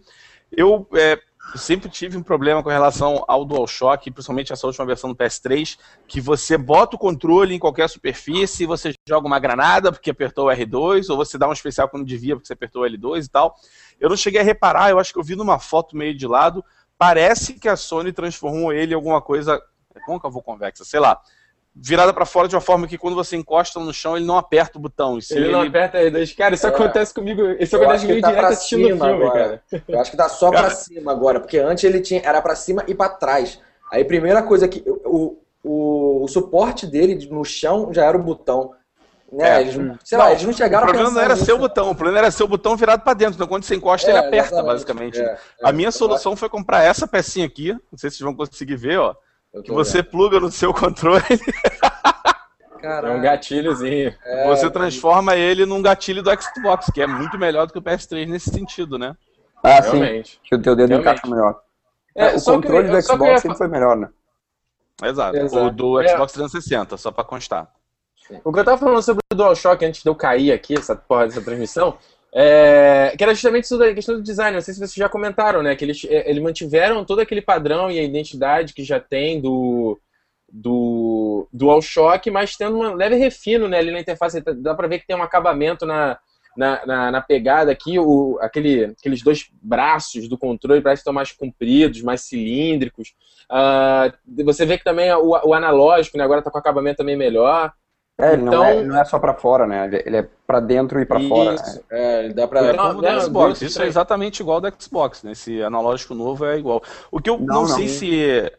Speaker 2: Eu é, sempre tive um problema com relação ao DualShock, principalmente essa última versão do PS3, que você bota o controle em qualquer superfície, você joga uma granada porque apertou o R2, ou você dá um especial quando devia porque você apertou o L2 e tal. Eu não cheguei a reparar, eu acho que eu vi numa foto meio de lado, parece que a Sony transformou ele em alguma coisa é côncavo ou convexa, sei lá virada para fora de uma forma que quando você encosta no chão, ele não aperta o botão.
Speaker 1: Ele, ele, não aperta R2. Cara, isso é. acontece comigo. Isso acontece comigo tá direto assistindo o filme,
Speaker 4: agora. cara. Eu acho que tá só para cima agora, porque antes ele tinha era para cima e para trás. Aí primeira coisa que o, o, o, suporte dele no chão já era o botão. Né? É. Eles, sei não, lá, eles não chegaram
Speaker 2: O problema não era seu botão, o problema era seu botão virado para dentro. Então quando você encosta, é, ele aperta, basicamente. É, a é, minha solução foi comprar essa pecinha aqui. Não sei se vocês vão conseguir ver, ó que você vendo. pluga no seu [LAUGHS] controle.
Speaker 1: Caraca. É um gatilhozinho.
Speaker 2: É, você transforma ele num gatilho do Xbox, que é muito melhor do que o PS3 nesse sentido, né?
Speaker 3: Ah, Realmente. sim. Que o teu dedo Realmente. encaixa melhor. É, o controle que, do Xbox ia... sempre foi melhor, né?
Speaker 2: Exato. Exato. O do é. Xbox 360, só pra constar.
Speaker 1: Sim. O que eu tava falando sobre o DualShock antes de eu cair aqui, essa porra dessa transmissão, é, que era justamente isso da questão do design. Não sei se vocês já comentaram, né? Que eles, é, eles mantiveram todo aquele padrão e a identidade que já tem do, do DualShock, mas tendo um leve refino né, ali na interface. Dá pra ver que tem um acabamento na, na, na, na pegada aqui. O, aquele, aqueles dois braços do controle parecem que estão mais compridos, mais cilíndricos. Uh, você vê que também o, o analógico né, agora está com acabamento também melhor.
Speaker 3: É, ele então, não, é, não é só para fora, né? Ele é para dentro e para fora. Né?
Speaker 2: É, dá para é como Xbox. Isso é exatamente igual ao do Xbox, né? Esse analógico novo é igual. O que eu não, não sei se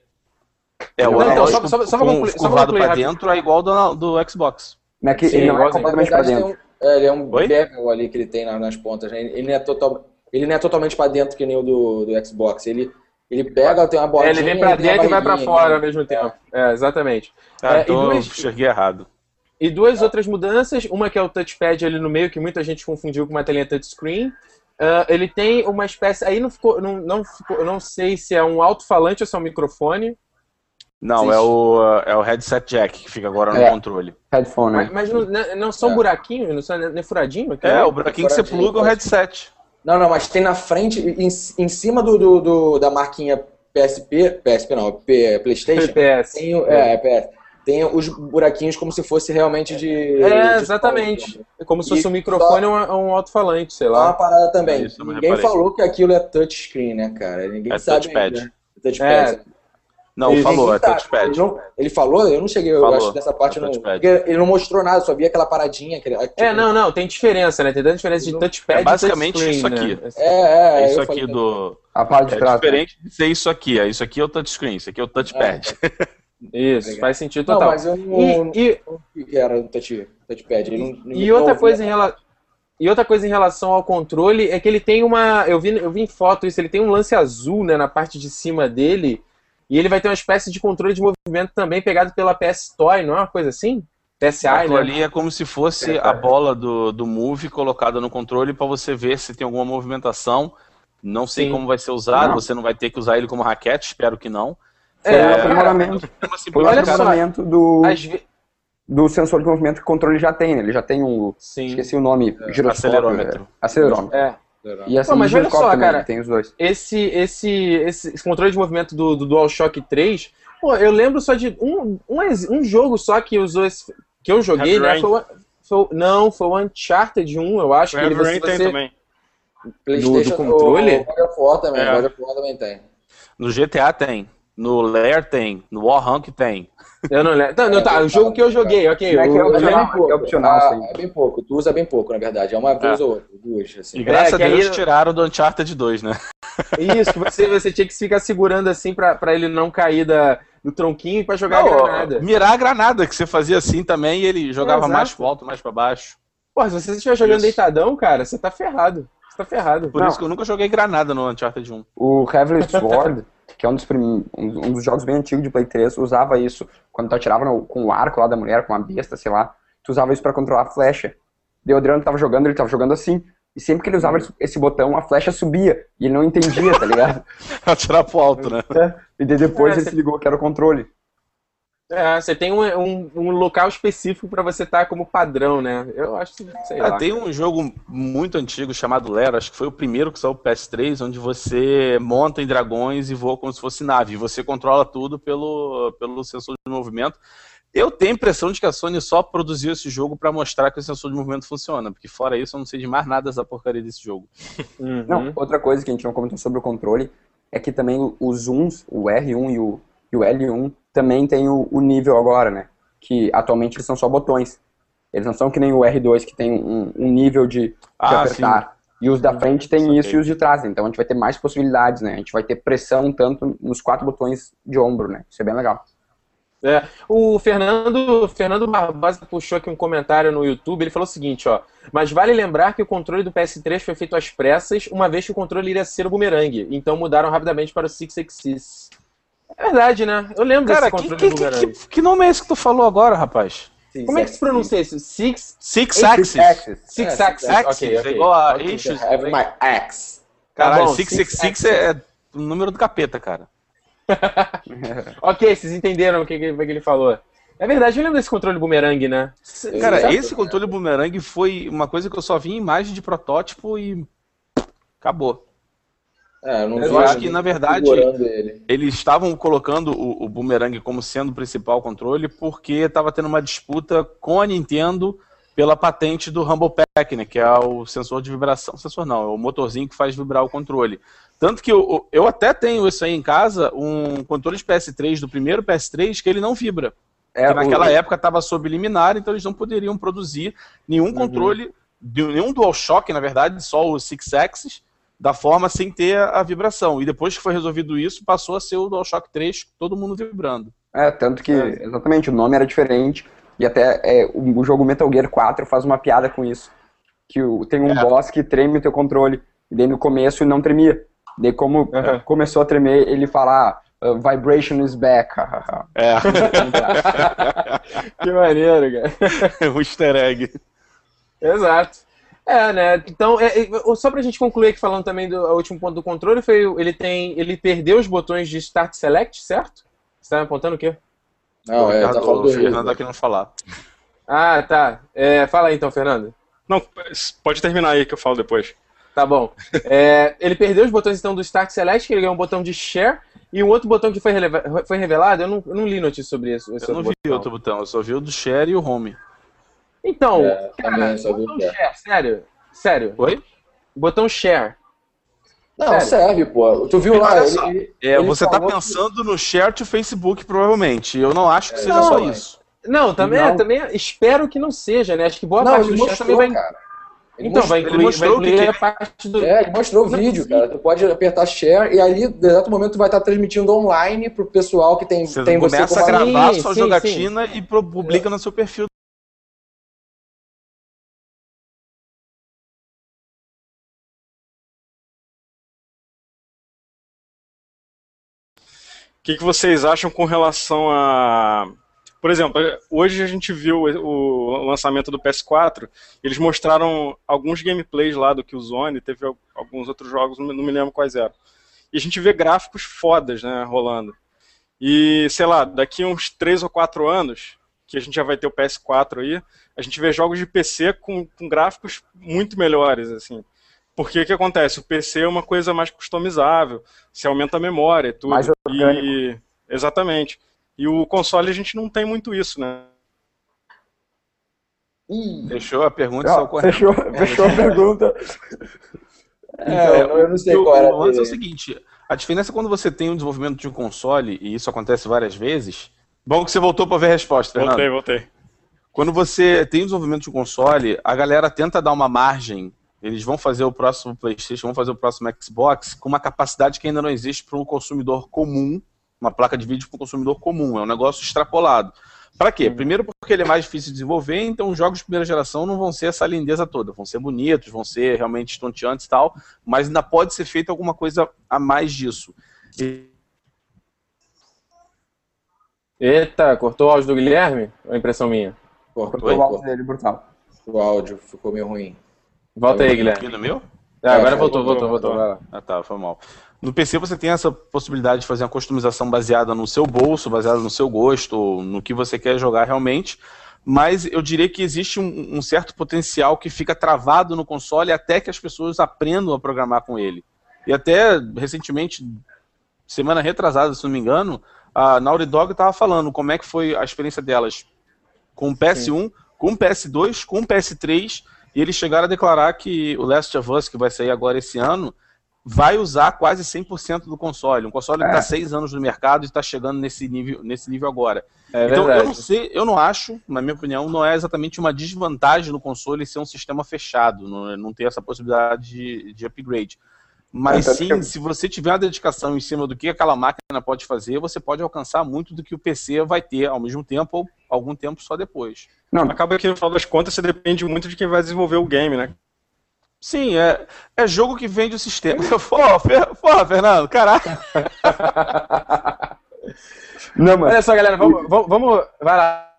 Speaker 2: é o não, analógico então, só, só, com, só curvado para dentro é igual do, do Xbox.
Speaker 3: Não é que Sim, ele não é completamente para dentro. Um,
Speaker 4: é, ele é um Oi? bevel ali que ele tem nas pontas. Né? Ele não é total, ele não é totalmente para dentro que nem o do, do Xbox. Ele ele pega, tem uma bordinha...
Speaker 1: É, ele vem para dentro e vai para fora né? ao mesmo tempo. É, exatamente.
Speaker 2: Ah, é, então duas... enxerguei errado.
Speaker 1: E duas outras mudanças, uma que é o touchpad ali no meio, que muita gente confundiu com uma telinha touchscreen. Uh, ele tem uma espécie. Aí não ficou. Não, não, ficou, não sei se é um alto-falante ou se é um microfone.
Speaker 2: Não, é o, é o headset jack que fica agora no é, controle.
Speaker 3: Headphone,
Speaker 1: Mas, mas não, não, são é. buraquinhos? Não são é furadinho?
Speaker 2: É, é, o buraquinho que você pluga o headset.
Speaker 4: Não, não, mas tem na frente, em, em cima do, do, do da marquinha PSP, PSP não, P, PlayStation.
Speaker 1: PS.
Speaker 4: Tem, é, é PS tem os buraquinhos como se fosse realmente de.
Speaker 1: É, de exatamente. É como se fosse um microfone ou um, um alto-falante, sei lá.
Speaker 4: Uma parada também. É Ninguém falou que aquilo é touchscreen, né, cara? Ninguém é sabe.
Speaker 2: Touchpad. Ainda. Touchpad. É. Não, ele falou, é touchpad.
Speaker 4: Ele, não, ele, falou? Eu não cheguei, eu falou, acho dessa parte é não. Porque ele não mostrou nada, só via aquela paradinha. Aquele,
Speaker 1: tipo, é, não, não, tem diferença, né? Tem diferença de touchpad é
Speaker 2: basicamente
Speaker 1: e
Speaker 2: isso aqui.
Speaker 1: Né?
Speaker 2: É, é, é isso aqui do.
Speaker 3: A parte de
Speaker 2: é
Speaker 3: trás.
Speaker 2: diferente de ser isso aqui. É isso aqui é o touchscreen, isso aqui é o touchpad. [LAUGHS]
Speaker 4: É,
Speaker 1: Isso,
Speaker 4: Obrigado.
Speaker 1: faz sentido
Speaker 4: Não,
Speaker 1: total.
Speaker 4: mas eu não.
Speaker 1: E, e,
Speaker 4: era o touch, touchpad? Ele não-
Speaker 1: e
Speaker 4: não-
Speaker 1: outra
Speaker 4: não-
Speaker 1: coisa em relação. E outra coisa em relação ao controle é que ele tem uma. Eu vi, eu vi em foto isso, ele tem um lance azul né, na parte de cima dele. E ele vai ter uma espécie de controle de movimento também pegado pela PS Toy, não é uma coisa assim? PSI,
Speaker 2: Aquilo
Speaker 1: né?
Speaker 2: ali é como se fosse a bola do, do Move colocada no controle para você ver se tem alguma movimentação. Não sei
Speaker 1: Sim.
Speaker 2: como vai ser usado,
Speaker 3: Não.
Speaker 2: você não vai ter que usar ele como raquete, espero que não.
Speaker 3: Foi
Speaker 1: É,
Speaker 3: um aprimoramento,
Speaker 2: Assim,
Speaker 3: foi um
Speaker 1: olha só,
Speaker 3: aprimoramento do, do sensor de movimento que o controle já tem, né? Ele já tem um.
Speaker 1: Sim.
Speaker 3: Esqueci o nome, giroscópio.
Speaker 2: acelerômetro.
Speaker 3: é, Acelerômetro.
Speaker 1: É.
Speaker 3: E assim,
Speaker 1: Pô, mas olha só,
Speaker 3: também,
Speaker 1: cara.
Speaker 3: tem os dois.
Speaker 1: esse, esse, esse, esse controle de movimento do, do DualShock 3, pô, eu lembro só de um, um, um jogo só que usou esse, que eu joguei,
Speaker 5: Heavy
Speaker 1: né? Foi, foi, não, foi o Uncharted 1, eu acho.
Speaker 5: O
Speaker 1: que ele,
Speaker 5: Heavy
Speaker 1: você,
Speaker 5: Rain tem
Speaker 1: você-
Speaker 5: também.
Speaker 4: PlayStation,
Speaker 1: do controle?
Speaker 4: O God of War também,
Speaker 5: É.
Speaker 4: o God of War também tem.
Speaker 2: No GTA tem, no Lair tem, no Warhunk tem.
Speaker 1: Eu não lembro. Não, não, tá, o jogo que eu joguei, ok.
Speaker 3: É que é
Speaker 1: eu- eu
Speaker 3: opcional,
Speaker 1: lembro-
Speaker 3: é que é opcional,
Speaker 4: Ah, é bem pouco, tu usa bem pouco, na verdade. É uma vez ou outra, duas, assim.
Speaker 2: E graças
Speaker 1: É,
Speaker 2: a
Speaker 1: que aí
Speaker 2: Deus
Speaker 1: eu-
Speaker 2: tiraram do Uncharted 2, né? [LAUGHS]
Speaker 1: Isso, que você, você tinha que ficar segurando assim pra, pra ele não cair da, do tronquinho e pra jogar
Speaker 2: Não,
Speaker 1: a granada.
Speaker 2: Mirar a granada, que você fazia assim também e ele jogava mais pro alto, mais pra baixo.
Speaker 1: Pô, se você estiver jogando
Speaker 2: Isso.
Speaker 1: deitadão, cara, você tá ferrado. Você tá ferrado.
Speaker 2: Por
Speaker 3: Não.
Speaker 2: isso que eu nunca joguei granada no Uncharted 1.
Speaker 3: O Heavenly Sword, que é um dos, prim... um dos jogos bem antigos de Play 3, usava isso quando tu atirava no- com o arco lá da mulher, com a besta, sei lá. Tu usava isso pra controlar a flecha. Daí o Adriano tava jogando, ele tava jogando assim. E sempre que ele usava esse- esse botão, a flecha subia. E ele não entendia, tá ligado? [LAUGHS]
Speaker 2: Atirar pro alto, né? [LAUGHS]
Speaker 3: E daí depois
Speaker 1: É,
Speaker 3: ele se ligou que era o controle.
Speaker 1: É, você tem um, um, um local específico pra você estar como padrão, né? Eu acho que, sei
Speaker 2: Ah,
Speaker 1: lá.
Speaker 2: tem um jogo muito antigo chamado Lero, acho que foi o primeiro que saiu pro PS3, onde você monta em dragões e voa como se fosse nave. E você controla tudo pelo, pelo sensor de movimento. Eu tenho a impressão de que a Sony só produziu esse jogo pra mostrar que o sensor de movimento funciona, porque fora isso eu não sei de mais nada dessa porcaria desse jogo.
Speaker 1: Uhum.
Speaker 3: Não, outra coisa que a gente não comentou sobre o controle é que também os zooms, o R1 e o, e o L1, também tem o, o nível agora, né? Que atualmente eles são só botões. Eles não são que nem o R2, que tem um, um nível de, de
Speaker 2: Ah,
Speaker 3: apertar. E os da frente tem
Speaker 2: Saquei.
Speaker 3: isso e os de trás. Então a gente vai ter mais possibilidades, né? A gente vai ter pressão tanto nos quatro botões de ombro, né? Isso é bem legal.
Speaker 1: É, o Fernando, Fernando Barbosa puxou aqui um comentário no YouTube, ele falou o seguinte, ó, mas vale lembrar que o controle do PS3 foi feito às pressas, uma vez que o controle iria ser o boomerang, então mudaram rapidamente para o Six Axis. É verdade, né? Eu lembro
Speaker 2: Cara,
Speaker 1: desse
Speaker 2: que,
Speaker 1: controle
Speaker 2: que,
Speaker 1: do
Speaker 2: que, que- que nome é esse que tu falou agora, rapaz?
Speaker 1: Como é que se pronuncia isso? Six,
Speaker 2: Six
Speaker 3: Six
Speaker 2: Axis.
Speaker 3: Axis.
Speaker 1: six
Speaker 4: É,
Speaker 1: Axis,
Speaker 2: Axis,
Speaker 1: ok,
Speaker 2: é
Speaker 1: ok.
Speaker 2: igual a
Speaker 1: Ok.
Speaker 2: eixos.
Speaker 4: Have my axe.
Speaker 2: Caralho,
Speaker 1: Tá bom,
Speaker 2: Six
Speaker 1: Six
Speaker 2: Six Six é o número do capeta, cara. [LAUGHS]
Speaker 1: Ok, vocês entenderam o que, que, ele falou. É verdade, eu lembro desse controle boomerang, né?
Speaker 2: Cara,
Speaker 4: Exato.
Speaker 2: esse controle boomerang foi uma coisa que eu só vi em imagem de protótipo e acabou.
Speaker 4: É, eu
Speaker 2: Eu acho que, na verdade,
Speaker 4: ele.
Speaker 2: Eles estavam colocando o, o boomerang como sendo o principal controle porque estava tendo uma disputa com a Nintendo pela patente do Rumble Pack, né, que é o sensor de vibração, sensor não, é o motorzinho que faz vibrar o controle. Tanto que eu, eu até tenho isso aí em casa, um controle de PS3 do primeiro PS3 que ele não vibra.
Speaker 3: É,
Speaker 2: que naquela época estava sob liminar, então eles não poderiam produzir nenhum controle, de- nenhum DualShock, na verdade, só o Six Axis, da forma sem ter a vibração. E depois que foi resolvido isso, passou a ser o DualShock 3, todo mundo vibrando.
Speaker 3: É, tanto que, exatamente, o nome era diferente. E até é, o, jogo Metal Gear 4 faz uma piada com isso. Que o- tem um
Speaker 2: É.
Speaker 3: boss que treme o teu controle. E daí no começo não tremia. Daí como
Speaker 1: Aham.
Speaker 3: começou a tremer, ele fala, ah, vibration is back.
Speaker 2: É, [LAUGHS]
Speaker 1: Que maneiro, cara.
Speaker 2: o [LAUGHS] easter egg.
Speaker 1: Exato. É, né? Então, é, é, só pra gente concluir aqui falando também do o último ponto do controle, foi o- ele tem. Ele perdeu os botões de Start Select, certo? Você tá me apontando o quê?
Speaker 4: Não, é, tá falando
Speaker 2: o
Speaker 4: do
Speaker 2: Fernando
Speaker 4: River.
Speaker 2: aqui não falar.
Speaker 1: Ah, tá. É, fala aí então, Fernando.
Speaker 5: Não, pode terminar aí que eu falo depois.
Speaker 1: Tá bom. É, ele perdeu os botões então do Start Select, que ele ganhou um botão de Share, e um outro botão que foi, releva- foi revelado, eu não, eu não li notícia sobre isso.
Speaker 2: Eu não
Speaker 1: outro
Speaker 2: vi
Speaker 1: botão.
Speaker 2: outro botão, eu só vi o do Share e o Home.
Speaker 1: Então,
Speaker 4: É,
Speaker 1: cara, botão
Speaker 4: Share.
Speaker 1: Share, sério. Sério.
Speaker 2: Oi?
Speaker 1: Botão Share.
Speaker 4: Não,
Speaker 1: Sério.
Speaker 4: serve, pô. Tu viu lá? Ele, ele-
Speaker 2: É,
Speaker 4: ele
Speaker 2: você tá
Speaker 4: falou que-
Speaker 2: pensando no Share to Facebook, provavelmente. Eu não acho que seja
Speaker 1: Não,
Speaker 2: só
Speaker 1: é.
Speaker 2: isso.
Speaker 1: Não, também,
Speaker 3: Não.
Speaker 1: também espero que não seja, né? Acho que boa
Speaker 4: Não,
Speaker 1: parte
Speaker 4: ele
Speaker 1: do Share também
Speaker 4: mostrou,
Speaker 1: vai.
Speaker 4: cara. Ele
Speaker 1: Então,
Speaker 4: mostrou-
Speaker 1: vai
Speaker 2: ele
Speaker 1: incluir, vai
Speaker 2: mostrou o que
Speaker 1: incluir
Speaker 2: que-
Speaker 1: a parte do.
Speaker 4: É, ele mostrou o
Speaker 1: é
Speaker 4: vídeo, cara. Tu pode apertar share e ali, no exato momento, tu vai estar transmitindo online pro pessoal que tem,
Speaker 2: Você
Speaker 4: tem você
Speaker 2: começa
Speaker 4: como
Speaker 2: a gravar
Speaker 1: Sim,
Speaker 2: sua
Speaker 1: sim,
Speaker 2: jogatina e pro- publica no seu perfil.
Speaker 5: Que, que vocês acham com relação a. Por exemplo, hoje a gente viu o lançamento do PS4, eles mostraram alguns gameplays lá do Killzone, teve al- alguns outros jogos, não me lembro quais eram. E a gente vê gráficos fodas, né, rolando. E, sei lá, daqui uns 3 ou 4 anos, que a gente já vai ter o PS4 aí, a gente vê jogos de PC com, com gráficos muito melhores, assim. Porque o que acontece? O PC é uma coisa mais customizável, se aumenta a memória e tudo.
Speaker 3: Mais orgânico.
Speaker 5: E, exatamente. E o console a gente não tem muito isso, né?
Speaker 4: Ih,
Speaker 2: Fechou a pergunta e
Speaker 3: Ó,
Speaker 2: saiu correndo.
Speaker 3: fechou, fechou a [LAUGHS] pergunta.
Speaker 4: é, eu, não- eu não sei
Speaker 2: o,
Speaker 4: qual era
Speaker 2: o lance é o seguinte: a diferença é quando você tem o desenvolvimento de um console, e isso acontece várias vezes. Bom que você voltou para ver a resposta, Fernando.
Speaker 5: Voltei, voltei.
Speaker 2: Quando você tem o desenvolvimento de um console, a galera tenta dar uma margem. Eles vão fazer o próximo PlayStation, vão fazer o próximo Xbox com uma capacidade que ainda não existe para um consumidor comum, uma placa de vídeo para um consumidor comum. É um negócio extrapolado. Para quê? Primeiro porque ele é mais difícil de desenvolver, então os jogos de primeira geração não vão ser essa lindeza toda. Vão ser bonitos, vão ser realmente estonteantes e tal, mas ainda pode ser feito alguma coisa a mais disso. E-
Speaker 1: Eita, cortou o áudio do Guilherme? Ou é impressão minha?
Speaker 4: Cortou,
Speaker 3: Cortou o áudio dele, brutal.
Speaker 4: O áudio ficou meio ruim.
Speaker 1: Volta aí,
Speaker 2: Aqui
Speaker 1: Guilherme.
Speaker 2: no meu?
Speaker 1: Ah, agora
Speaker 4: É,
Speaker 1: voltou,
Speaker 5: voltou,
Speaker 1: voltou, voltou.
Speaker 5: voltou.
Speaker 2: Ah, tá, foi mal. No PC você tem essa possibilidade de fazer uma customização baseada no seu bolso, baseada no seu gosto, no que você quer jogar realmente. Mas eu diria que existe um, um certo potencial que fica travado no console até que as pessoas aprendam a programar com ele. E até recentemente, semana retrasada, se não me engano, a Naughty Dog estava falando como é que foi a experiência delas com o PS1, com o PS2, com o PS3, e eles chegaram a declarar que o Last of Us, que vai sair agora esse ano, vai usar quase 100% do console. Um console que
Speaker 3: É.
Speaker 2: está seis anos no mercado e está chegando nesse nível, nesse nível agora.
Speaker 1: É
Speaker 2: então, eu
Speaker 1: verdade.
Speaker 2: não sei, eu não acho, na minha opinião, não é exatamente uma desvantagem no console ser um sistema fechado, não, não ter essa possibilidade de, de upgrade. Mas
Speaker 3: É,
Speaker 2: sim,
Speaker 3: que-
Speaker 2: se você tiver uma dedicação em cima do que aquela máquina pode fazer, você pode alcançar muito do que o PC vai ter ao mesmo tempo ou algum tempo só depois.
Speaker 3: Não,
Speaker 5: Acaba que no final das contas você depende muito de quem vai desenvolver o game, né?
Speaker 2: Sim, é, é jogo que vende o sistema. [LAUGHS] Porra, Fer- porra, Fernando, caraca.
Speaker 3: não, mas
Speaker 1: Olha só, galera, vamos, vamos, vamos- vai lá.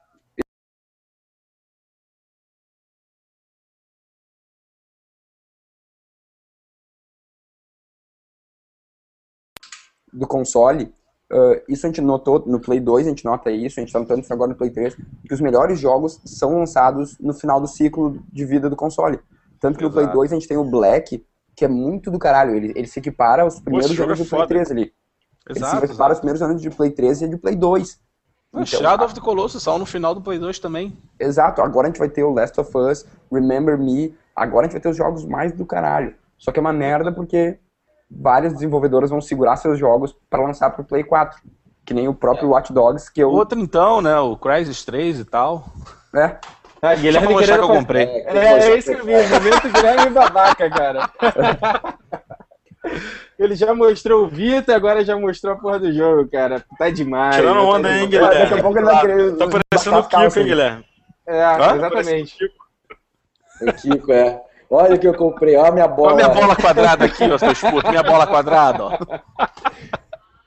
Speaker 3: Do console, ah, isso a gente notou no Play 2, a gente nota isso, a gente tá notando isso agora no Play 3, que os melhores jogos são lançados no final do ciclo de vida do console. Tanto que no Play
Speaker 2: Exato.
Speaker 3: 2 a gente tem o Black, que é muito do caralho, ele, ele se equipara aos primeiros
Speaker 5: esse jogo
Speaker 3: anos
Speaker 5: é
Speaker 3: do Play
Speaker 5: foda.
Speaker 3: 3 ali. Ele se
Speaker 2: Exato.
Speaker 3: equipara aos primeiros anos de Play 3 e de Play 2. Então,
Speaker 2: Shadow of the Colossus saiu no final do Play 2 também.
Speaker 3: Exato, agora a gente vai ter o Last of Us, Remember Me, agora a gente vai ter os jogos mais do caralho. Só que é uma merda porque várias desenvolvedoras vão segurar seus jogos para lançar pro Play 4. Que nem o próprio Watch Dogs, que eu.
Speaker 2: Outro então, né, o Crysis 3 e tal.
Speaker 3: É,
Speaker 1: Ah,
Speaker 2: Só pra
Speaker 1: Guilherme
Speaker 2: mostrar que eu comprei.
Speaker 1: É, é isso que eu vi, momento Guilherme babaca, cara. [LAUGHS] Ele já mostrou o Vita, agora já mostrou a porra do jogo, cara. Tá demais.
Speaker 5: Tirando
Speaker 1: tá
Speaker 5: onda, hein, Guilherme?
Speaker 3: daqui a pouco ele vai querer.
Speaker 5: Tá parecendo o Kiko, hein, Guilherme?
Speaker 1: É,
Speaker 2: Hã?
Speaker 1: exatamente.
Speaker 4: O Kiko, é. Olha o que eu comprei, olha a minha bola.
Speaker 2: Olha minha bola quadrada aqui, ó, seus putos. Minha bola quadrada, ó.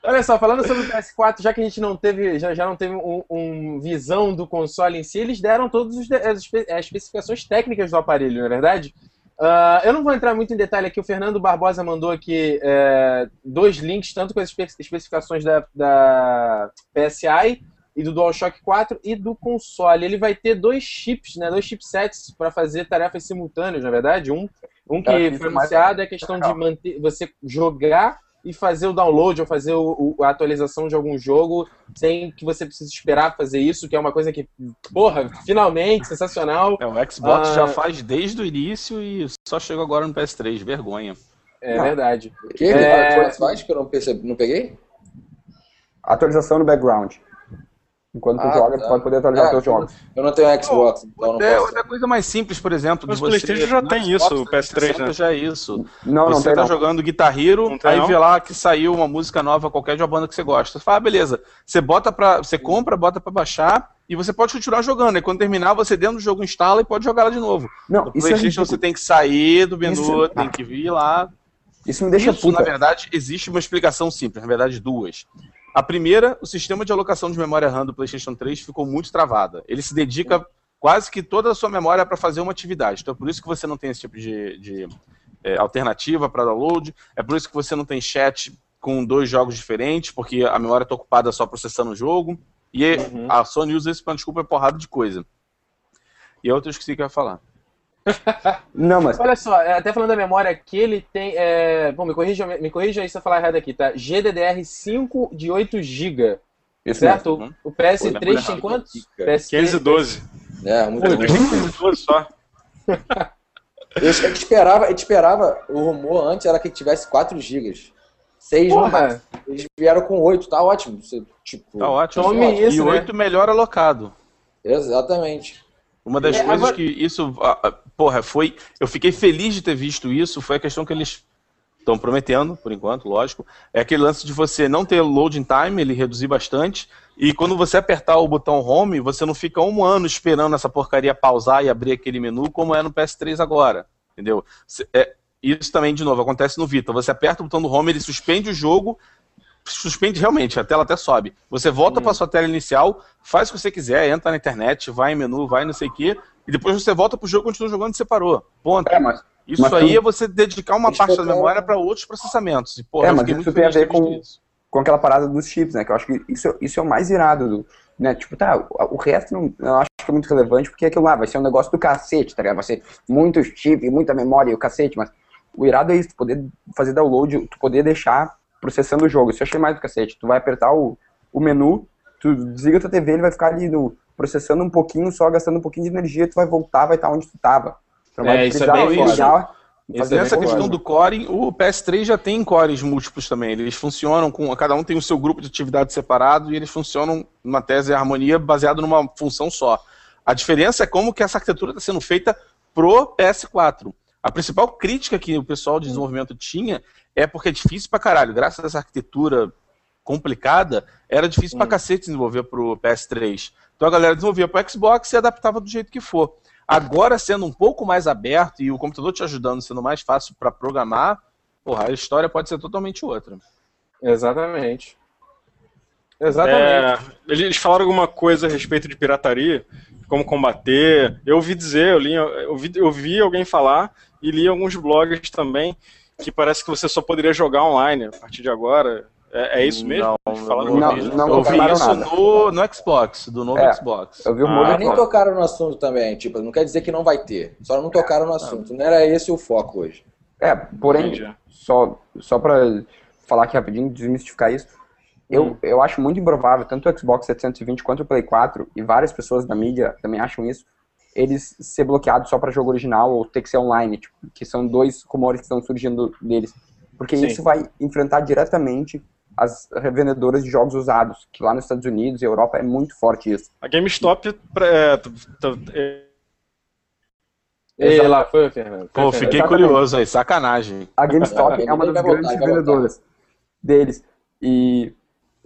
Speaker 1: Olha só, falando sobre o PS4, já que a gente não teve, já, já não teve um, um visão do console em si, eles deram todas as, espe- as especificações técnicas do aparelho, não é verdade? Ah, eu não vou entrar muito em detalhe aqui, o Fernando Barbosa mandou aqui é, dois links, tanto com as espe- especificações da, da PSI e do DualShock 4 e do console. Ele vai ter dois chips, né, dois chipsets para fazer tarefas simultâneas, na verdade. Um, um que foi
Speaker 3: é mais
Speaker 1: anunciado é a questão de manter você jogar e fazer o download ou fazer o- o- a atualização de algum jogo sem que você precise esperar fazer isso, que é uma coisa que, porra, finalmente, sensacional.
Speaker 2: É, o Xbox
Speaker 1: Ah.
Speaker 2: já faz desde o início e só chegou agora no PS3. Vergonha.
Speaker 1: É
Speaker 3: Não.
Speaker 1: verdade.
Speaker 4: O que?
Speaker 1: É.
Speaker 4: Faz que eu não, percebi, não peguei?
Speaker 3: Atualização no background. Enquanto tu
Speaker 4: Ah,
Speaker 3: joga,
Speaker 4: tá.
Speaker 3: tu pode poder atualizar
Speaker 4: É,
Speaker 3: os teus jogos.
Speaker 4: Eu não tenho Xbox, então não
Speaker 2: É,
Speaker 4: posso.
Speaker 2: outra coisa mais simples, por exemplo,
Speaker 5: Mas
Speaker 2: de
Speaker 5: o
Speaker 2: você...
Speaker 5: PlayStation já tem
Speaker 2: Xbox
Speaker 5: isso, o PS3,
Speaker 2: 360
Speaker 5: né?
Speaker 2: já é isso.
Speaker 3: Não, não
Speaker 2: você
Speaker 3: tem
Speaker 2: tá
Speaker 3: não.
Speaker 2: jogando Guitar Hero,
Speaker 5: Não tem,
Speaker 2: aí
Speaker 5: não?
Speaker 2: vê lá que saiu uma música nova qualquer de uma banda que você gosta. Você fala, ah, beleza. Você bota para, você compra, bota pra baixar e você pode continuar jogando. E quando terminar, você dentro do jogo instala e pode jogar lá de novo.
Speaker 3: Não,
Speaker 2: No
Speaker 3: isso é
Speaker 2: PlayStation
Speaker 3: ridículo.
Speaker 2: você tem que sair do menu,
Speaker 3: Isso-
Speaker 2: tem que vir lá.
Speaker 3: Isso me deixa
Speaker 2: Isso, na
Speaker 3: puta.
Speaker 2: verdade, existe uma explicação simples, na verdade, duas. A primeira, o sistema de alocação de memória RAM do PlayStation 3 ficou muito travada. Ele se dedica quase que toda a sua memória para fazer uma atividade. Então é por isso que você não tem esse tipo de, de, é, alternativa para download, é por isso que você não tem chat com dois jogos diferentes, porque a memória está ocupada só processando o jogo. E
Speaker 1: Uhum.
Speaker 2: a Sony usa isso para desculpa é porrada de coisa. E a outra eu esqueci que eu ia falar.
Speaker 3: Não, mas
Speaker 1: Olha só, é, até falando da memória aqui, ele tem. É... Bom, me corrija, me corrija aí se eu falar errado aqui, tá? GDDR5 de 8 GB.
Speaker 3: isso
Speaker 1: Certo?
Speaker 2: mesmo.
Speaker 1: O PS3
Speaker 2: Olha,
Speaker 1: tem quantos?
Speaker 4: cara.
Speaker 1: PS3,
Speaker 5: 512.
Speaker 4: É, muito
Speaker 5: Pô,
Speaker 4: bom.
Speaker 5: tem 512 só. [LAUGHS]
Speaker 4: Eu, a gente esperava, a gente esperava, o rumor antes era que tivesse 4 GB. 6 no máximo.
Speaker 1: Porra,
Speaker 4: Eles vieram com 8, tá ótimo. Você, tipo,
Speaker 2: Tá ótimo.
Speaker 1: Tome
Speaker 2: e
Speaker 1: isso, né?
Speaker 2: oito melhor alocado.
Speaker 4: Exatamente.
Speaker 2: Uma das
Speaker 1: É,
Speaker 2: coisas
Speaker 1: agora-
Speaker 2: que isso, ah, ah, porra, foi. Eu fiquei feliz de ter visto isso, foi a questão que eles estão prometendo, por enquanto, lógico. É aquele lance de você não ter loading time, ele reduzir bastante. E quando você apertar o botão home, você não fica um ano esperando essa porcaria pausar e abrir aquele menu, como é no PS3 agora. Entendeu? É, isso também, de novo, acontece no Vita. Você aperta o botão do home, ele suspende o jogo, suspende realmente, a tela até sobe. Você volta para sua tela inicial, faz o que você quiser, entra na internet, vai em menu, vai não sei o quê, e depois você volta pro jogo e continua jogando e separou. Ponto.
Speaker 3: É, mas,
Speaker 2: Isso
Speaker 3: mas
Speaker 2: aí
Speaker 3: tu-
Speaker 2: é você dedicar uma
Speaker 4: Eles
Speaker 2: parte da
Speaker 4: focaram-
Speaker 2: memória para outros processamentos. E, porra,
Speaker 3: É, mas isso tem a ver com-
Speaker 2: isso.
Speaker 3: com aquela parada dos chips, né? Que eu acho que isso, isso é o mais irado do. Né? Tipo, tá, o, o resto não, eu acho que é muito relevante, porque aquilo lá vai ser um negócio do cacete, tá ligado? Vai ser muito chip, muita memória e o cacete, mas o irado é isso, tu poder fazer download, tu poder deixar processando o jogo. Isso eu achei mais do cacete. Tu vai apertar o, o menu, tu desliga tua TV, ele vai ficar ali no, processando um pouquinho só, gastando um pouquinho de energia, tu vai voltar, vai estar onde tu tava. Tu não
Speaker 1: É,
Speaker 3: vai
Speaker 1: isso é
Speaker 3: precisar
Speaker 1: bem Isso
Speaker 3: fazer
Speaker 1: é
Speaker 3: outra
Speaker 2: questão do core, o PS3 já tem cores múltiplos também. Eles funcionam com. Cada um tem o seu grupo de atividade separado e eles funcionam numa tese e harmonia baseado numa função só. A diferença é como que essa arquitetura está sendo feita pro PS4. A principal crítica que o pessoal de desenvolvimento tinha é porque é difícil pra caralho. Graças a essa arquitetura complicada, era difícil pra cacete desenvolver pro PS3. Então a galera desenvolvia pro Xbox e adaptava do jeito que for. Agora, sendo um pouco mais aberto e o computador te ajudando, sendo mais fácil para programar, porra, a história pode ser totalmente outra.
Speaker 1: Exatamente. Exatamente.
Speaker 5: É, eles falaram alguma coisa a respeito de pirataria, como combater. Eu ouvi dizer, eu, li, eu, vi, eu vi alguém falar e li alguns blogs também que parece que você só poderia jogar online a partir de agora. É, é isso mesmo?
Speaker 2: Não,
Speaker 5: falaram
Speaker 2: não,
Speaker 3: Não, não
Speaker 2: eu vi
Speaker 3: confirmaram
Speaker 2: isso
Speaker 3: nada.
Speaker 2: no, no Xbox, do novo
Speaker 3: É.
Speaker 2: Xbox.
Speaker 3: Eu vi o
Speaker 5: Ah,
Speaker 4: nem tocaram no assunto também, tipo, não quer dizer que não vai ter. Só não tocaram no assunto. Não era esse o foco hoje.
Speaker 3: É, porém,
Speaker 5: Entendi.
Speaker 3: só, só pra falar aqui rapidinho, desmistificar isso, eu,
Speaker 1: Hum.
Speaker 3: eu acho muito improvável, tanto o Xbox 720 quanto o Play 4, e várias pessoas da mídia também acham isso, eles ser bloqueados só para jogo original ou ter que ser online, tipo, que são dois rumores que estão surgindo deles. Porque
Speaker 1: Sim.
Speaker 3: isso vai enfrentar diretamente as revendedoras de jogos usados, que lá nos Estados Unidos e Europa é muito forte isso.
Speaker 5: A GameStop. é, é,
Speaker 1: Ei, lá foi Fernando.
Speaker 2: Pô, fiquei
Speaker 3: Exatamente.
Speaker 2: curioso aí, sacanagem.
Speaker 3: A GameStop é uma das grandes
Speaker 4: ele vai voltar.
Speaker 3: vendedoras deles. E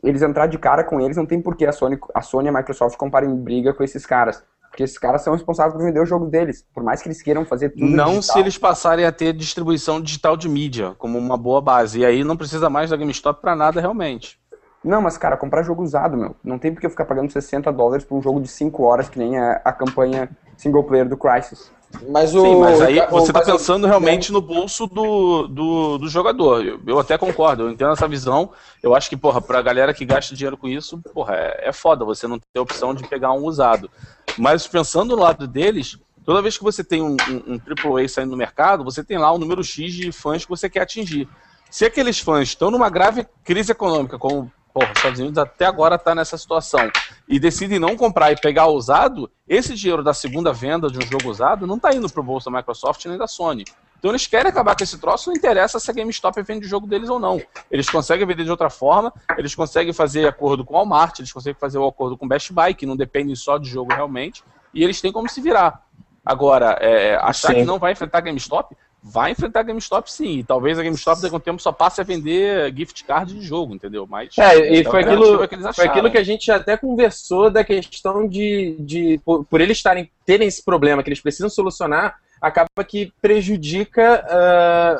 Speaker 3: eles entrar de cara com eles, não tem por que a Sony, a Sony e a Microsoft comparem briga com esses caras. Porque esses caras são responsáveis por vender o jogo deles. Por mais que eles queiram fazer tudo
Speaker 2: Não
Speaker 3: digital.
Speaker 2: se eles passarem a ter distribuição digital de mídia como uma boa base. E aí não precisa mais da GameStop pra nada realmente.
Speaker 3: Não, mas cara, comprar jogo usado, meu. Não tem por que eu ficar pagando 60 dólares por um jogo de 5 horas, que nem a, a campanha single player do Crysis.
Speaker 4: Mas o.
Speaker 2: Sim, mas aí
Speaker 4: o-
Speaker 2: você tá
Speaker 4: o-
Speaker 2: pensando realmente no bolso do, do, do jogador. Eu, eu até concordo, eu entendo essa visão. Eu acho que, porra, pra galera que gasta dinheiro com isso, porra, é, é foda você não ter a opção de pegar um usado. Mas pensando no lado deles, toda vez que você tem um, um, um AAA saindo no mercado, você tem lá um número X de fãs que você quer atingir. Se aqueles fãs estão numa grave crise econômica, como porra, os Estados Unidos até agora está nessa situação, e decidem não comprar e pegar usado, esse dinheiro da segunda venda de um jogo usado não está indo para o bolso da Microsoft nem da Sony. Então eles querem acabar com esse troço, não interessa se a GameStop vende o jogo deles ou não. Eles conseguem vender de outra forma, eles conseguem fazer acordo com o Walmart, eles conseguem fazer o acordo com o Best Buy, que não dependem só de jogo realmente, e eles têm como se virar. Agora, é, achar sim. que não vai enfrentar a GameStop, vai enfrentar a GameStop sim. E talvez a GameStop daqui a um tempo só passe a vender gift card de jogo, entendeu? Mas
Speaker 1: é, e é foi, aquilo, que foi aquilo que a gente até conversou da questão de, de por, por eles estarem terem esse problema que eles precisam solucionar, acaba que prejudica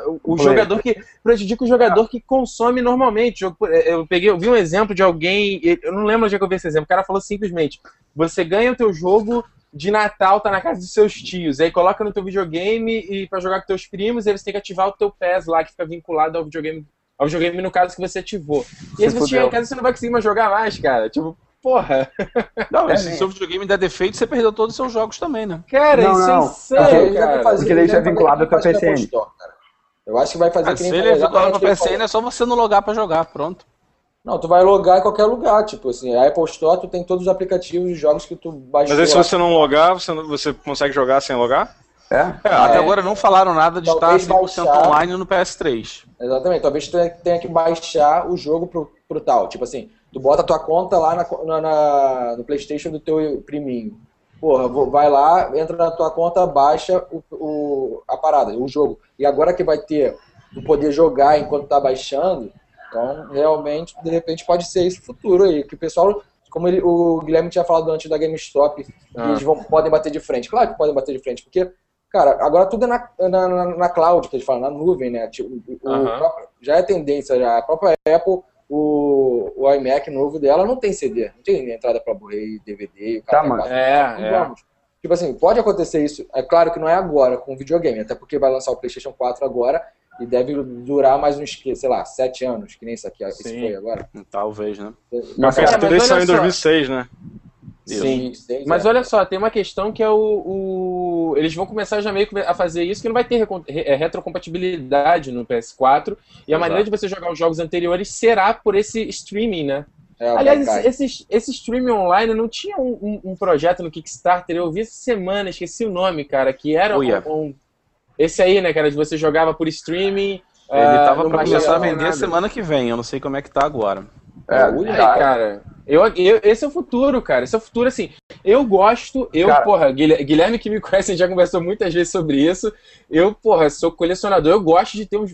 Speaker 1: uh, o Foi. jogador que prejudica o jogador que consome normalmente. Eu, eu peguei, eu vi um exemplo de alguém, eu não lembro onde é que eu vi esse exemplo. O cara falou simplesmente: você ganha o teu jogo de Natal, tá na casa dos seus tios, aí coloca no teu videogame e para jogar com teus primos, aí você tem que ativar o teu PES lá que fica vinculado ao videogame, ao videogame no caso que você ativou. E aí se você chegar em casa você não vai conseguir mais jogar mais, cara. Tipo, Porra!
Speaker 2: Não, é, se o seu videogame der defeito, você perdeu todos os seus jogos também, né?
Speaker 1: Cara, não, isso é não. é insano, cara.
Speaker 3: Fazer, Porque daí já é vinculado com a PCN.
Speaker 4: Eu acho que vai fazer ah,
Speaker 2: que nem Se ele é vinculado com a PCN, é só você não logar pra jogar, pronto.
Speaker 4: Não, tu vai logar em qualquer lugar, tipo assim, a Apple Store tu tem todos os aplicativos e jogos que tu baixou.
Speaker 5: Mas aí se você não logar, você, não, você consegue jogar sem logar?
Speaker 2: É? é até é. agora não falaram nada de talvez estar 100% baixar, online no PS3.
Speaker 4: Exatamente, talvez tu tenha que baixar o jogo pro, pro tal, tipo assim, Tu bota a tua conta lá na, na, no PlayStation do teu priminho. Porra, vai lá, entra na tua conta, baixa o, o, a parada, o jogo. E agora que vai ter tu poder jogar enquanto tá baixando, então realmente, de repente, pode ser esse futuro aí. Que o pessoal, como ele, o Guilherme tinha falado antes da GameStop, ah. eles vão, podem bater de frente. Claro que podem bater de frente, porque Cara, agora tudo é na, na, na, na cloud, que eles falam, na nuvem, né? Tipo, o, próprio, já é tendência, já. A própria Apple o, o iMac novo dela não tem CD, não tem entrada para Blu-ray, DVD, o
Speaker 1: cara tá, mas é,
Speaker 4: é. Vamos. Tipo assim, pode acontecer isso, é claro que não é agora com o videogame, até porque vai lançar o PlayStation 4 agora e deve durar mais uns, sei lá, sete anos, que nem isso aqui esse foi agora.
Speaker 2: Talvez, né?
Speaker 5: Mas, mas, mas saiu em 2006, né?
Speaker 1: Sim, mas é. olha só, tem uma questão que é o, o, Eles vão começar já meio a fazer isso, que não vai ter é, retrocompatibilidade no PS4, e a Exato. maneira de você jogar os jogos anteriores será por esse streaming, né? É, Aliás, esse, esse, esse, streaming online não tinha um, um, um, projeto no Kickstarter, eu vi essa semana, esqueci o nome, cara, que era um, um, esse aí, né, cara, de você jogava por streaming.
Speaker 2: Ele uh, tava pra começar a vender nada. semana que vem, eu não sei como é que tá agora.
Speaker 1: É, é cara. Eu, eu, esse é o futuro, cara. Esse é o futuro, assim. Eu gosto, eu, cara, porra, Guilherme que me [LAUGHS] conhece, já conversou muitas vezes sobre isso. Eu, porra, sou colecionador, eu gosto de ter um,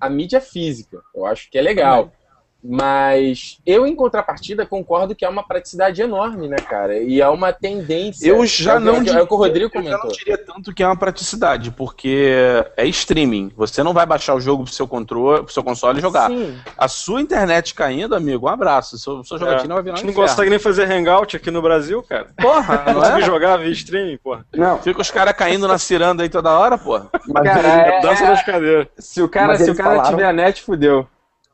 Speaker 1: a mídia física. Eu acho que é legal. Também. Mas eu, em contrapartida, concordo que é uma praticidade enorme, né, cara? E é uma tendência.
Speaker 2: Eu já é, não,
Speaker 1: é, é o que o Rodrigo comentou. Eu
Speaker 2: não diria tanto que é uma praticidade, porque é streaming. Você não vai baixar o jogo pro seu controle, pro seu console e jogar. Sim. A sua internet caindo, amigo, um abraço. Sua, sua jogatina é. vai virar um A
Speaker 5: gente não consegue nem fazer hangout aqui no Brasil, cara.
Speaker 2: Porra,
Speaker 5: não, não é? jogar via streaming, porra.
Speaker 2: Não. Fica os caras caindo na ciranda aí toda hora, porra.
Speaker 1: Mas cara, é, dança das cadeiras. Se o cara, se o cara falaram... tiver a net, fudeu.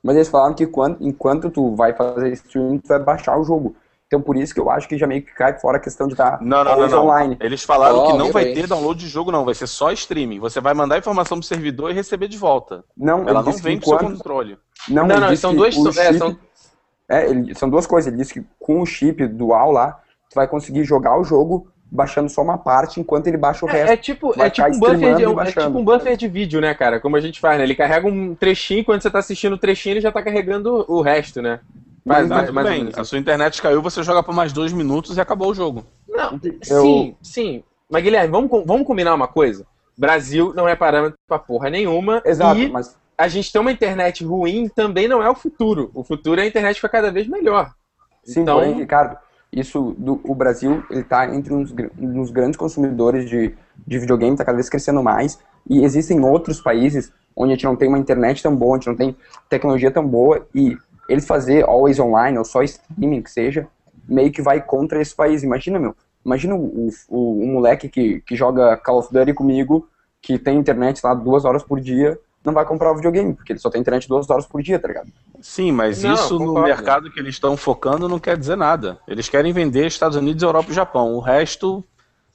Speaker 3: Mas eles falaram que quando, enquanto tu vai fazer streaming, tu vai baixar o jogo. Então por isso que eu acho que já meio que cai fora a questão de estar
Speaker 2: não, não, não, online. Eles falaram oh, que não vai ter download de jogo, não. Vai ser só streaming. Você vai mandar a informação pro servidor e receber de volta. Não, Ela não vem pro seu controle.
Speaker 1: Não, não, não são dois.
Speaker 3: Chip, é, são... É, ele, são duas coisas. Ele disse que com o chip dual lá, tu vai conseguir jogar o jogo baixando só uma parte enquanto ele baixa o
Speaker 1: é,
Speaker 3: resto.
Speaker 1: É tipo, é tipo, um buffer de, é tipo um buffer de vídeo, né, cara? Como a gente faz, né? Ele carrega um trechinho, quando você tá assistindo o trechinho, ele já tá carregando o resto, né?
Speaker 2: Mas, mas, mas bem, a sua internet caiu, você joga por mais dois minutos e acabou o jogo.
Speaker 1: Não, eu... sim, sim. Mas, Guilherme, vamos, vamos combinar uma coisa? Brasil não é parâmetro pra porra nenhuma.
Speaker 3: Exato,
Speaker 1: e
Speaker 3: mas...
Speaker 1: a gente ter uma internet ruim também não é o futuro. O futuro é a internet ficar cada vez melhor.
Speaker 3: Sim, então... porém, Ricardo, isso do, o Brasil está entre uns, uns grandes consumidores de, de videogame, está cada vez crescendo mais. E existem outros países onde a gente não tem uma internet tão boa, a gente não tem tecnologia tão boa e eles fazer always online ou só streaming que seja, meio que vai contra esse país. Imagina, meu, imagina o, o, o moleque que, que joga Call of Duty comigo, que tem internet lá duas horas por dia, não vai comprar o videogame, porque ele só tem internet duas horas por dia, tá ligado?
Speaker 2: Sim, mas não, isso no mercado que eles estão focando não quer dizer nada. Eles querem vender Estados Unidos, Europa e Japão. O resto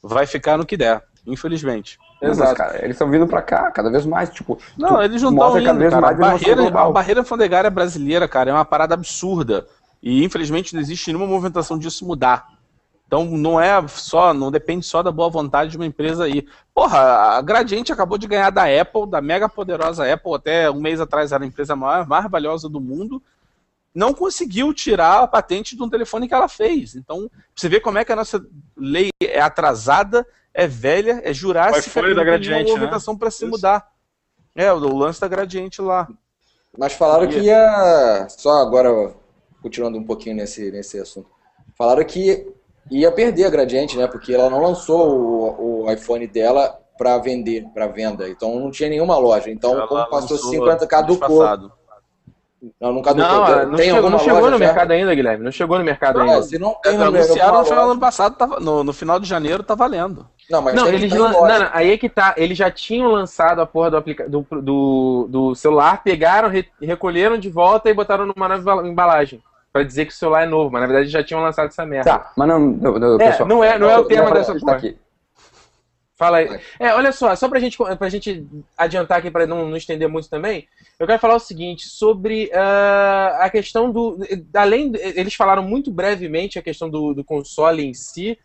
Speaker 2: vai ficar no que der, infelizmente.
Speaker 3: Exato. Mas, cara, eles estão vindo pra cá cada vez mais, tipo...
Speaker 2: Não, eles não estão indo, vez cara. Mais a, barreira, a barreira alfandegária brasileira, cara, é uma parada absurda. E, infelizmente, não existe nenhuma movimentação disso mudar. Então não é só, não depende só da boa vontade de uma empresa aí. Porra, a Gradiente acabou de ganhar da Apple, da mega poderosa Apple, até um mês atrás era a empresa mais, mais valiosa do mundo, não conseguiu tirar a patente de um telefone que ela fez. Então, você vê como é que a nossa lei é atrasada, é velha, é jurássica,
Speaker 5: da Gradiente,
Speaker 2: uma movimentação
Speaker 5: né?
Speaker 2: para se mudar. É, o lance da Gradiente lá.
Speaker 4: Mas falaram que ia. Só agora, continuando um pouquinho nesse, nesse assunto. Falaram que ia perder a Gradiente, né? Porque ela não lançou o, o iPhone dela para vender, para venda. Então não tinha nenhuma loja. Então,
Speaker 2: Ela
Speaker 4: como passou
Speaker 2: lançou
Speaker 4: 50 caducou.
Speaker 2: disfarçado.
Speaker 4: Não, não caducou.
Speaker 1: Não,
Speaker 4: Tem
Speaker 1: não chegou,
Speaker 4: alguma
Speaker 1: não chegou no
Speaker 4: já?
Speaker 1: mercado ainda, Guilherme. Não chegou no mercado
Speaker 4: Não,
Speaker 1: ainda.
Speaker 4: se não tem no
Speaker 2: Anunciaram no final do ano passado, tava- no, no final de janeiro tá valendo.
Speaker 4: Não, mas
Speaker 1: Não,
Speaker 4: tem
Speaker 1: eles lan- não, não, aí é que tá. Eles já tinham lançado a porra do, aplica... do, do, do celular, pegaram, re- recolheram de volta e botaram numa nova embala- embalagem. Pra dizer que o celular é novo, mas na verdade já tinham lançado essa merda.
Speaker 3: Tá, mas não, não, não,
Speaker 1: É,
Speaker 3: pessoal.
Speaker 1: não é- não é o tema dessa
Speaker 3: gente
Speaker 1: porra.
Speaker 3: tá aqui.
Speaker 1: Fala aí. É, olha só, só pra gente, pra gente adiantar aqui, pra não, não estender muito também, eu quero falar o seguinte, sobre ah, a questão do. Além. Eles falaram muito brevemente a questão do, do console em si,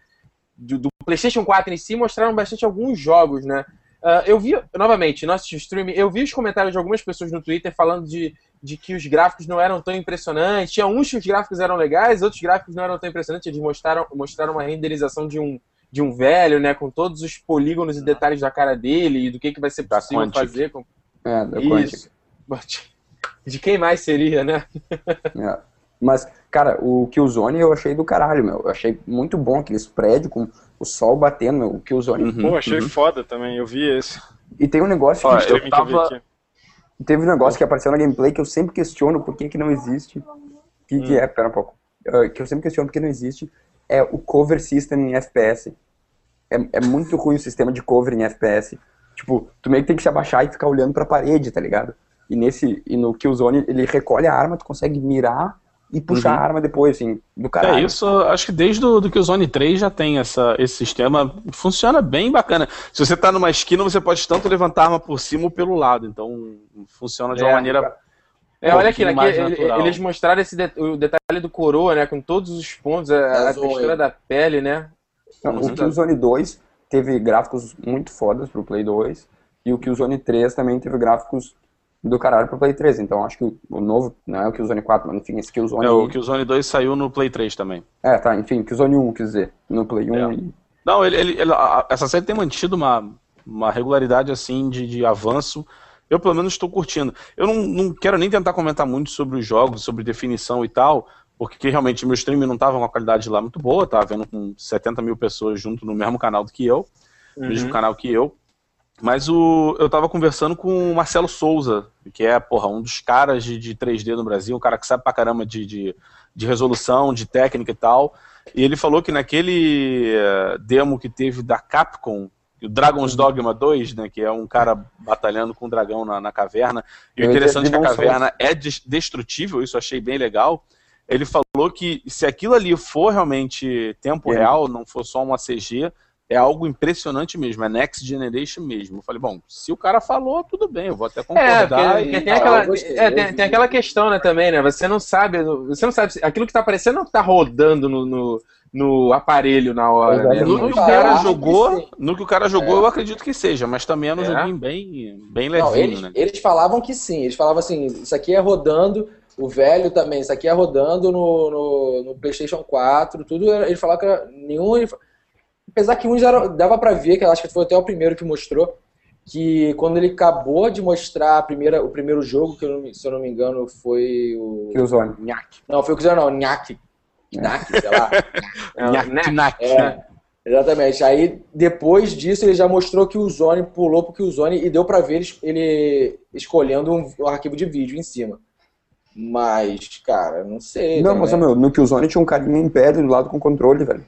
Speaker 1: do, do PlayStation 4 em si, mostraram bastante alguns jogos, né? Ah, eu vi, novamente, nosso stream, eu vi os comentários de algumas pessoas no Twitter falando de, de que os gráficos não eram tão impressionantes. Tinha uns que os gráficos eram legais, outros gráficos não eram tão impressionantes. Eles mostraram, mostraram uma renderização de um, de um velho, né? Com todos os polígonos e detalhes da cara dele e do que, que vai ser
Speaker 2: Da
Speaker 1: possível fazer. Com...
Speaker 3: É, da.
Speaker 1: Isso. [LAUGHS] De quem mais seria, né?
Speaker 3: É. Mas, cara, o Killzone eu achei do caralho, meu. Eu achei muito bom aqueles prédios com o sol batendo, meu. O Killzone.
Speaker 2: Uhum,
Speaker 5: Pô, achei
Speaker 2: uhum.
Speaker 5: foda também, eu vi esse.
Speaker 3: E tem um negócio
Speaker 2: Ó,
Speaker 3: que,
Speaker 5: eu
Speaker 2: tava-
Speaker 5: aqui.
Speaker 3: teve um negócio que apareceu na gameplay que eu sempre questiono por que, que não existe. O que, que é? Pera um pouco. Ah, que eu sempre questiono por que não existe. É o cover system em FPS. É, é muito ruim o sistema de cover em FPS. Tipo, tu meio que tem que se abaixar e ficar olhando pra parede, tá ligado? E nesse e no Killzone ele recolhe a arma, tu consegue mirar e puxar
Speaker 2: Uhum.
Speaker 3: a arma depois, assim, do caralho.
Speaker 2: É isso, acho que desde o do que o Zone 3 já tem essa, esse sistema, funciona bem bacana. Se você tá numa esquina, você pode tanto levantar a arma por cima ou pelo lado, então funciona de uma
Speaker 1: É,
Speaker 2: maneira
Speaker 1: É,
Speaker 2: um
Speaker 1: olha aqui,
Speaker 2: pouquinho
Speaker 1: né, eles mostraram esse det- o detalhe do coroa, né? Com todos os pontos, a, a
Speaker 4: Azul,
Speaker 1: textura da pele, né?
Speaker 3: Não. O Killzone 2 teve gráficos muito fodas pro Play 2 e o Killzone 3 também teve gráficos do caralho pro Play 3. Então acho que o, novo, não é o Killzone 4, mas enfim, esse Killzone...
Speaker 2: É, o que o Zone 2 saiu no Play 3 também.
Speaker 3: É, tá, enfim, Killzone 1, quer dizer, no Play 1
Speaker 2: É.
Speaker 3: e...
Speaker 2: Não, ele, ele- ele- a- essa série tem mantido uma, uma regularidade assim de, de avanço. Eu pelo menos estou curtindo. Eu não, não quero nem tentar comentar muito sobre os jogos, sobre definição e tal, porque realmente meu stream não estava com uma qualidade lá muito boa, tava vendo com 70 mil pessoas junto no mesmo canal do que eu, no mesmo
Speaker 1: Uhum.
Speaker 2: canal que eu. Mas o, eu tava conversando com o Marcelo Souza, que é, porra, um dos caras de, de 3D no Brasil, um cara que sabe pra caramba de, de, de resolução, de técnica e tal. E ele falou que naquele eh, demo que teve da Capcom, o Dragon's Dogma 2, né, que é um cara batalhando com um dragão na, na caverna, e o interessante é que a caverna é des- destrutível, isso eu achei bem legal. Ele falou que se aquilo ali for realmente tempo
Speaker 3: É.
Speaker 2: real, não for só uma CG, é algo impressionante mesmo, é Next Generation mesmo. Eu falei, bom, se o cara falou, tudo bem, eu vou até
Speaker 1: É,
Speaker 2: concordar.
Speaker 1: porque,
Speaker 2: e-
Speaker 1: porque tem, aquela,
Speaker 4: gostei,
Speaker 1: é, tem, tem aquela questão, né, também, né? Você não sabe, você não sabe, se- aquilo que tá aparecendo não tá rodando no, no, no aparelho na hora, né?
Speaker 2: No
Speaker 1: Não
Speaker 2: que o
Speaker 1: tá.
Speaker 2: cara jogou, no que o cara jogou, eu acredito que seja, mas também é num
Speaker 1: É?
Speaker 2: joguinho bem, bem
Speaker 4: Não,
Speaker 2: levinho,
Speaker 4: eles,
Speaker 2: né?
Speaker 4: eles falavam que sim. Eles falavam assim, isso aqui é rodando, o velho também, isso aqui é rodando no, no, no PlayStation 4, tudo. Ele falava que era, nenhum. ele fa- apesar que uns eram, dava pra ver, que eu acho que foi até o primeiro que mostrou, que quando ele acabou de mostrar a primeira, o primeiro jogo, que eu não se eu não me engano foi o.
Speaker 3: Killzone.
Speaker 4: Não, foi o que não, Nhaque. Nhaque, sei lá. [LAUGHS]
Speaker 1: É,
Speaker 2: Nhaque,
Speaker 1: né?
Speaker 4: É, exatamente. Aí, depois disso, ele já mostrou que o Zone pulou pro Killzone e deu pra ver ele, ele escolhendo um, um arquivo de vídeo em cima. Mas, cara, não sei.
Speaker 3: Não,
Speaker 4: também.
Speaker 3: mas, meu, no Killzone tinha um carinha em pé do lado com controle, velho.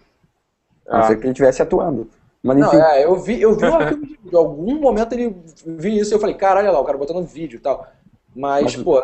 Speaker 3: A não
Speaker 1: Ah.
Speaker 3: ser que ele estivesse atuando. Mas
Speaker 4: Não, é, eu vi, eu vi um arquivo de vídeo. Em algum momento ele vi isso e eu falei, caralho, olha lá, o cara botando vídeo e tal. Mas,
Speaker 3: Mas-
Speaker 4: pô,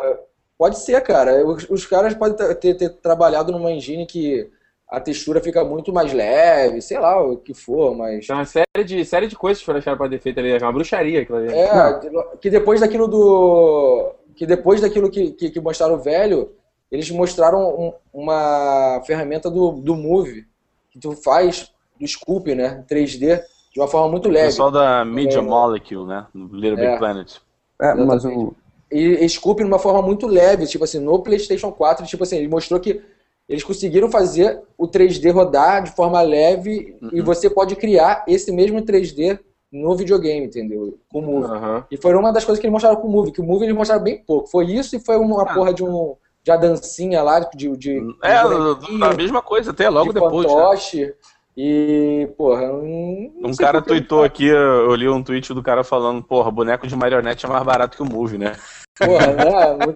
Speaker 4: pode ser, cara. Os, os caras podem ter, ter- ter trabalhado numa engine que a textura fica muito mais leve, sei lá o que for, mas.
Speaker 1: Tem uma série de, série de coisas que foram deixadas para defeito ali, é uma bruxaria aquilo ali.
Speaker 4: É, que depois daquilo do. Que depois daquilo que, que, que mostraram o velho, eles mostraram um- uma ferramenta do, do Move que tu faz do Scoop, né? 3D, de uma forma muito leve. O
Speaker 2: pessoal da Media é, Molecule, né? Little Big é, Planet.
Speaker 3: É, mas o...
Speaker 4: E Scoop de uma forma muito leve, tipo assim, no PlayStation 4, tipo assim, ele mostrou que eles conseguiram fazer o 3D rodar de forma leve uhum. e você pode criar esse mesmo 3D no videogame, entendeu? Com o Move. Uhum. E foi uma das coisas que eles mostraram com o Move, que o Move eles mostraram bem pouco. Foi isso e foi uma ah. porra de um de a dancinha lá de, de,
Speaker 2: é de a mesma coisa até logo de depois
Speaker 4: fantoche, né? E porra um,
Speaker 2: um cara tweetou aqui eu li um tweet do cara falando porra boneco de marionete é mais barato que o Move né
Speaker 4: Porra, [LAUGHS] né?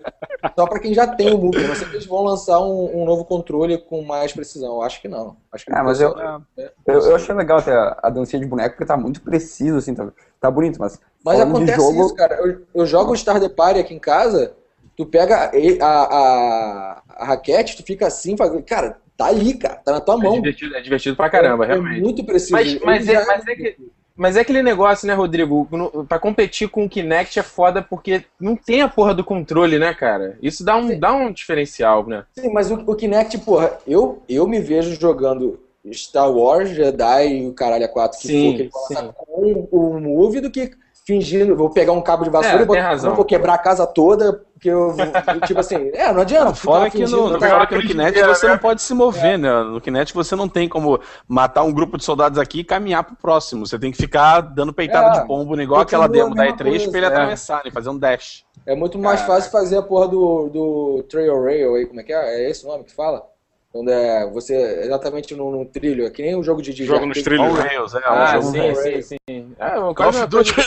Speaker 4: Só para quem já tem o Move. Não sei se eles vão lançar um, um, novo controle com mais precisão. Acho que não. Acho que
Speaker 3: é, mas eu, é, eu, eu, achei legal até a, a dancinha de boneco, porque tá muito preciso, assim, tá, tá bonito, mas.
Speaker 4: Mas acontece jogo... isso, cara. Eu, eu jogo o Star the Party aqui em casa, tu pega a, a, a raquete, tu fica assim, faz... cara, tá ali, cara, tá na tua mão. É
Speaker 1: divertido, é divertido pra caramba, é, realmente.
Speaker 4: É muito preciso.
Speaker 1: Mas, mas, é, mas é que mas é aquele negócio, né, Rodrigo? Pra competir com o Kinect é foda porque não tem a porra do controle, né, cara? Isso dá um, dá um diferencial, né?
Speaker 4: Sim, mas o, o Kinect, porra, eu, eu me vejo jogando Star Wars, Jedi e o caralho a 4 que
Speaker 1: sim,
Speaker 4: for, que com o Move do que fingindo, vou pegar um cabo de vassoura é, e botar, não vou quebrar a casa toda, porque eu, [LAUGHS] tipo assim, é, não adianta. Não,
Speaker 2: fora que no, no, fora que no Kinect você não pode se mover, é. né? No Kinect você não tem como matar um grupo de soldados aqui e caminhar pro próximo. Você tem que ficar dando peitada é, de pombo, igual aquela demo da E3 coisa, pra ele é. atravessar, né? Fazer um dash.
Speaker 4: É muito mais fácil fazer a porra do, do Trail Rail aí, como é que é? É esse o nome que fala? Quando é você exatamente num, num trilho, é que nem um jogo de, de
Speaker 2: jogo nos trilhos.
Speaker 1: Rails, é, ah, um sim, sim, sim. É, um Call of Duty. [LAUGHS]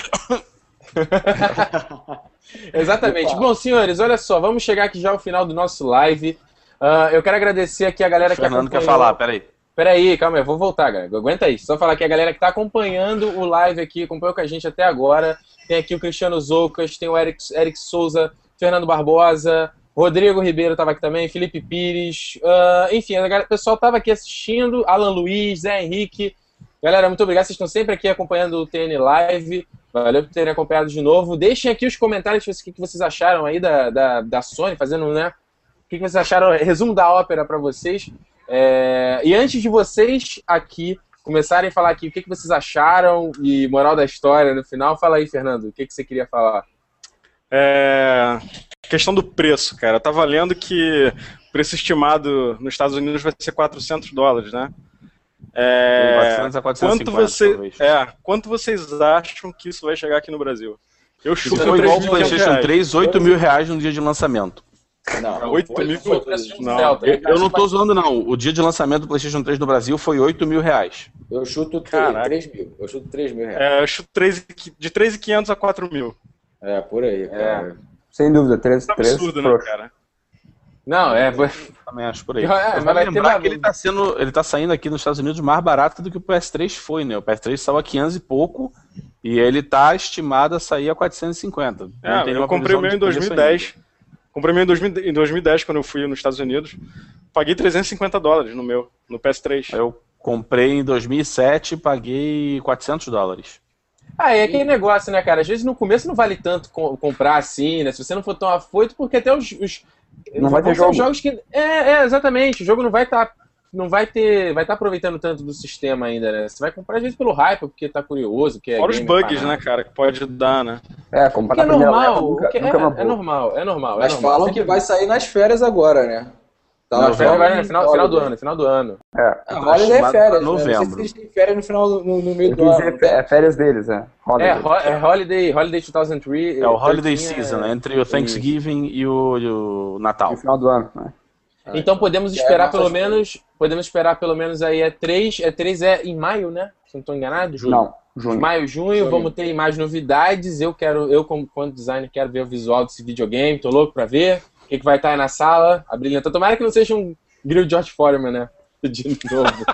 Speaker 1: Exatamente. Opa. Bom, senhores, olha só, vamos chegar aqui já ao final do nosso live. Uh, eu quero agradecer aqui a galera
Speaker 2: que Fernando acompanhou... quer falar, peraí.
Speaker 1: Peraí, calma aí, vou voltar, galera. Aguenta aí. Só falar que a galera que está acompanhando o live aqui, acompanhou com a gente até agora. Tem aqui o Cristiano Zoucas, tem o Eric, Eric Souza, Fernando Barbosa, Rodrigo Ribeiro estava aqui também, Felipe Pires, uh, enfim, o pessoal estava aqui assistindo, Alan Luiz, Zé Henrique. Galera, muito obrigado, vocês estão sempre aqui acompanhando o TN Live. Valeu por terem acompanhado de novo. Deixem aqui os comentários o que vocês acharam aí da, da, da Sony, fazendo, né? O que vocês acharam, resumo da ópera para vocês. É, e antes de vocês aqui começarem a falar aqui o que vocês acharam e moral da história no final, fala aí, Fernando, o que você queria falar?
Speaker 5: É, questão do preço, cara. Tá valendo que o preço estimado nos Estados Unidos vai ser 400 dólares, né? É, 400 a 450, quanto, você, é, quanto vocês acham que isso vai chegar aqui no Brasil?
Speaker 2: Eu chuto foi igual o PlayStation 3, 8 mil reais no dia de lançamento.
Speaker 5: Não, 8 mil foi,
Speaker 2: não. Eu, eu não tô zoando, não. O dia de lançamento do PlayStation 3 no Brasil foi 8 mil reais.
Speaker 4: Eu chuto 3 mil. Eu chuto 3 mil reais.
Speaker 5: É, eu chuto 3, de 3.500 a 4 mil.
Speaker 4: É, por aí. É.
Speaker 3: Sem dúvida, 3 É absurdo,
Speaker 5: né, cara?
Speaker 1: Não, é.
Speaker 2: Também acho por aí. É, mas vai lembrar que ele tá, sendo, ele tá saindo aqui nos Estados Unidos mais barato do que o PS3 foi, né? O PS3 saiu a 500 e pouco e ele tá estimado a sair a 450.
Speaker 5: É, eu comprei o meu em 2010. Comprei o meu em 2010 quando eu fui nos Estados Unidos. Paguei 350 dólares no meu, no PS3.
Speaker 2: Eu comprei em 2007 e paguei 400 dólares.
Speaker 1: Ah, é aquele negócio, né, cara? Às vezes no começo não vale tanto comprar assim, né? Se você não for tão afoito, porque até os. os
Speaker 3: não vai ter jogo.
Speaker 1: jogos que. É, é, exatamente. O jogo não vai estar. Tá, não vai ter. Vai estar tá aproveitando tanto do sistema ainda, né? Você vai comprar às vezes pelo hype, porque tá curioso. Que é
Speaker 5: Fora os bugs, né, cara? Que pode dar, né?
Speaker 1: É, comprar é normal. Nunca, é, nunca é, é, normal, é normal.
Speaker 4: Mas
Speaker 1: é normal.
Speaker 4: falam que vai sair nas férias agora, né?
Speaker 1: Tá, não, férias vai no final, final do ano, final do ano.
Speaker 4: É. A Holiday é férias, novembro. Né? Não sei se eles têm férias no final do, no, no meio do ano.
Speaker 3: É, é férias deles, é.
Speaker 1: Holiday. É, é Holiday, Holiday 2003.
Speaker 2: É o Holiday Season, é, entre o Thanksgiving e o, e o Natal.
Speaker 3: No final do ano, né?
Speaker 1: Então podemos é, esperar pelo menos, podemos esperar pelo menos aí é 3, é 3 é em maio, né? Se não estou enganado,
Speaker 3: junho. Não, junho.
Speaker 1: Maio, junho, junho, vamos ter mais novidades. Eu quero, eu como, como designer quero ver o visual desse videogame, tô louco para ver. O que, que vai estar aí na sala, a brilhante. Tomara que não seja um Grill George Foreman, né? [LAUGHS] De novo.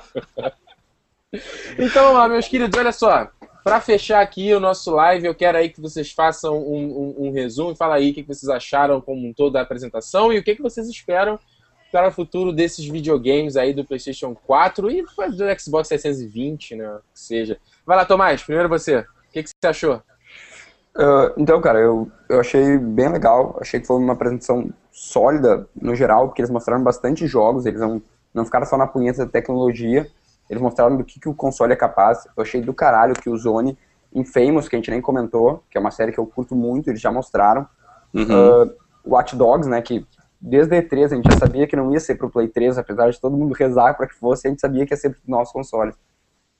Speaker 1: então meus queridos, olha só. Para fechar aqui o nosso live, eu quero aí que vocês façam um, um, um resumo. Fala aí o que vocês acharam como um todo da apresentação e o que vocês esperam para o futuro desses videogames aí do PlayStation 4 e do Xbox 620, né? Que seja. Vai lá, Tomás, primeiro você. O que, que você achou?
Speaker 3: Uh, então, cara, eu, eu achei bem legal. Achei que foi uma apresentação sólida no geral, porque eles mostraram bastante jogos, eles não, não ficaram só na punheta da tecnologia. Eles mostraram do que, que o console é capaz. Eu achei do caralho que o Zone, Infamous, que a gente nem comentou, que é uma série que eu curto muito, eles já mostraram.
Speaker 2: Uhum.
Speaker 3: Uh, Watch Dogs, né, que desde a E3 a gente já sabia que não ia ser pro Play 3, apesar de todo mundo rezar para que fosse, a gente sabia que ia ser pro nosso console.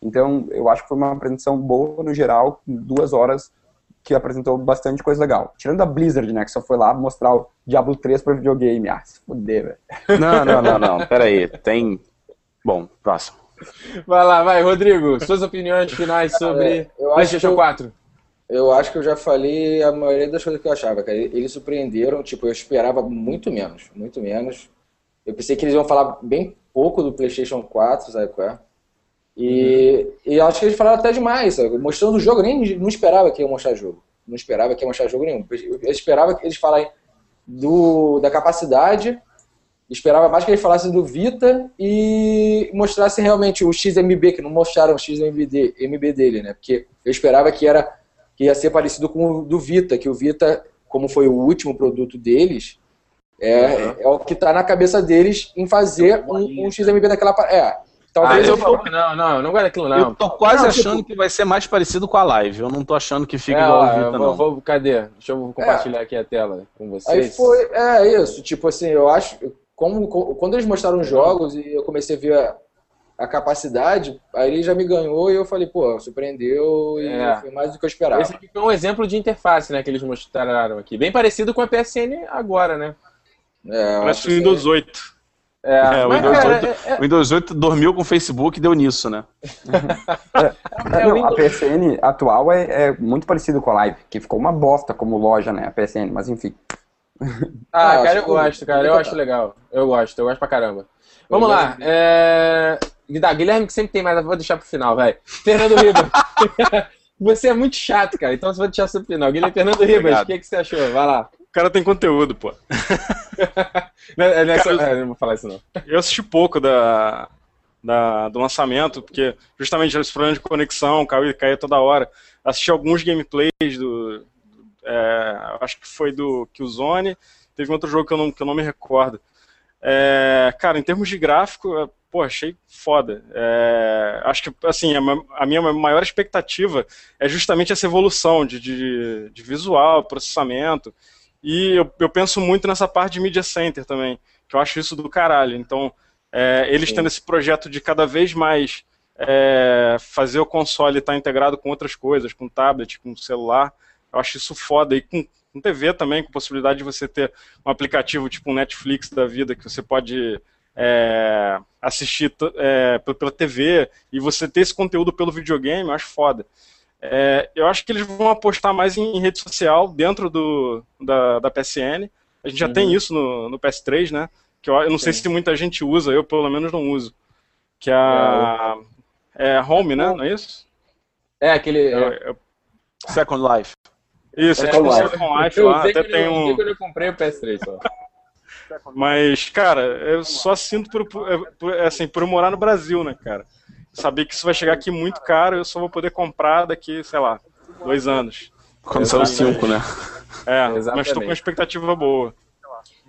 Speaker 3: Então, eu acho que foi uma apresentação boa no geral, duas horas que apresentou bastante coisa legal. Tirando a Blizzard, né, que só foi lá mostrar o Diablo 3 para videogame. Ah, se fuder, velho.
Speaker 2: Não, não, não, não. Pera aí. Tem. Bom, próximo.
Speaker 1: Vai lá, vai, Rodrigo. Suas opiniões finais sobre
Speaker 4: eu acho
Speaker 1: PlayStation
Speaker 4: que eu-
Speaker 1: 4.
Speaker 4: Eu acho que eu já falei a maioria das coisas que eu achava, cara. Eles surpreenderam, tipo, eu esperava muito menos, muito menos. Eu pensei que eles iam falar bem pouco do PlayStation 4, sabe qual é? E, e eu acho que eles falaram até demais, sabe? Mostrando o jogo, eu nem não esperava que ia mostrar jogo. Não esperava que ia mostrar jogo nenhum. Eu esperava que eles falassem do, da capacidade, esperava mais que eles falassem do Vita e mostrassem realmente o XMB, que não mostraram o XMB MB dele, né? Porque eu esperava que era que ia ser parecido com o do Vita, que o Vita, como foi o último produto deles, é, é o que está na cabeça deles em fazer um, um XMB daquela. É, talvez
Speaker 1: Ah,
Speaker 4: eu.
Speaker 1: eu tô... Não, não, eu não gosto daquilo, não.
Speaker 2: Eu tô quase
Speaker 4: Não,
Speaker 2: achando
Speaker 4: tipo-
Speaker 2: que vai ser mais parecido com a live. Eu não tô achando que fique
Speaker 1: É,
Speaker 2: igual ao
Speaker 1: eu
Speaker 2: Vita,
Speaker 1: vou,
Speaker 2: não.
Speaker 1: vou- cadê? Deixa eu compartilhar aqui a tela com vocês.
Speaker 4: Aí foi. É isso, tipo assim, eu acho. Como, co- quando eles mostraram os jogos e eu comecei a ver a, a capacidade, aí ele já me ganhou e eu falei, pô, surpreendeu e
Speaker 1: É.
Speaker 4: foi mais do que eu esperava.
Speaker 1: Esse aqui foi um exemplo de interface, né, que eles mostraram aqui. Bem parecido com a PSN agora, né?
Speaker 4: É, eu
Speaker 5: Parece
Speaker 4: acho
Speaker 5: o Windows
Speaker 4: que
Speaker 5: 8.
Speaker 1: É,
Speaker 2: É, o
Speaker 1: mas,
Speaker 2: Windows
Speaker 1: cara,
Speaker 2: 8
Speaker 1: é- é-
Speaker 2: O Windows 8 dormiu com o Facebook e deu nisso, né?
Speaker 3: É, [LAUGHS]
Speaker 1: É, o
Speaker 3: não,
Speaker 1: Windows-
Speaker 3: A PSN atual é, é muito parecido com a Live, que ficou uma bosta como loja, né, a PSN, mas enfim.
Speaker 1: Ah,
Speaker 4: Ah,
Speaker 1: cara, eu gosto, cara. Eu acho legal. Eu gosto, eu gosto pra caramba. Vamos
Speaker 4: Eu
Speaker 1: lá. É... Dá, Guilherme que sempre tem, mas eu vou deixar pro final, vai. Fernando Ribas. [LAUGHS] você é muito chato, cara. Então eu vou deixar pro final. Guilherme Fernando Ribas, o que, que você achou? Vai lá.
Speaker 5: O cara tem conteúdo, pô. [LAUGHS]
Speaker 1: Não, é- é
Speaker 5: Cara,
Speaker 1: é, não vou falar isso, não.
Speaker 5: Eu assisti pouco da, da- do lançamento, porque justamente esse problema de conexão, caiu, caía toda hora. Assisti alguns gameplays do. é, acho que foi do Killzone. Teve um outro jogo que eu não, que eu não me recordo. É, cara, em termos de gráfico, é, pô, achei foda. É, acho que, assim, a, a minha maior expectativa é justamente essa evolução de, de, de visual, processamento. E eu, eu penso muito nessa parte de media center também, que eu acho isso do caralho. Então, é, eles
Speaker 1: Sim.
Speaker 5: tendo esse projeto de cada vez mais é, fazer o console estar integrado com outras coisas, com tablet, com celular, eu acho isso foda. E com, com TV também, com possibilidade de você ter um aplicativo tipo um Netflix da vida, que você pode é, assistir é, pela TV e você ter esse conteúdo pelo videogame, eu acho foda. É, eu acho que eles vão apostar mais em, rede social dentro do, da, da PSN. A gente já
Speaker 1: Uhum.
Speaker 5: tem isso no, no PS3, né? Que eu, eu não sei
Speaker 1: Sim.
Speaker 5: se muita gente usa, eu pelo menos não uso. Que é a. É a Home, né? Não é isso?
Speaker 1: É aquele.
Speaker 5: É,
Speaker 1: É,
Speaker 5: é-
Speaker 2: Second Life.
Speaker 5: isso, é,
Speaker 1: É,
Speaker 5: tipo
Speaker 1: eu-
Speaker 5: Second Life
Speaker 1: eu
Speaker 5: lá, até tem um.
Speaker 1: eu comprei o PS3 só.
Speaker 5: Mas, cara, eu só sinto por, por- assim, por morar no Brasil, né, cara? Saber que isso vai chegar aqui muito caro, eu só vou poder comprar daqui, sei lá, dois anos.
Speaker 2: Quando saiu o
Speaker 1: Exatamente.
Speaker 2: 5, né?
Speaker 5: É, mas tô com uma expectativa boa.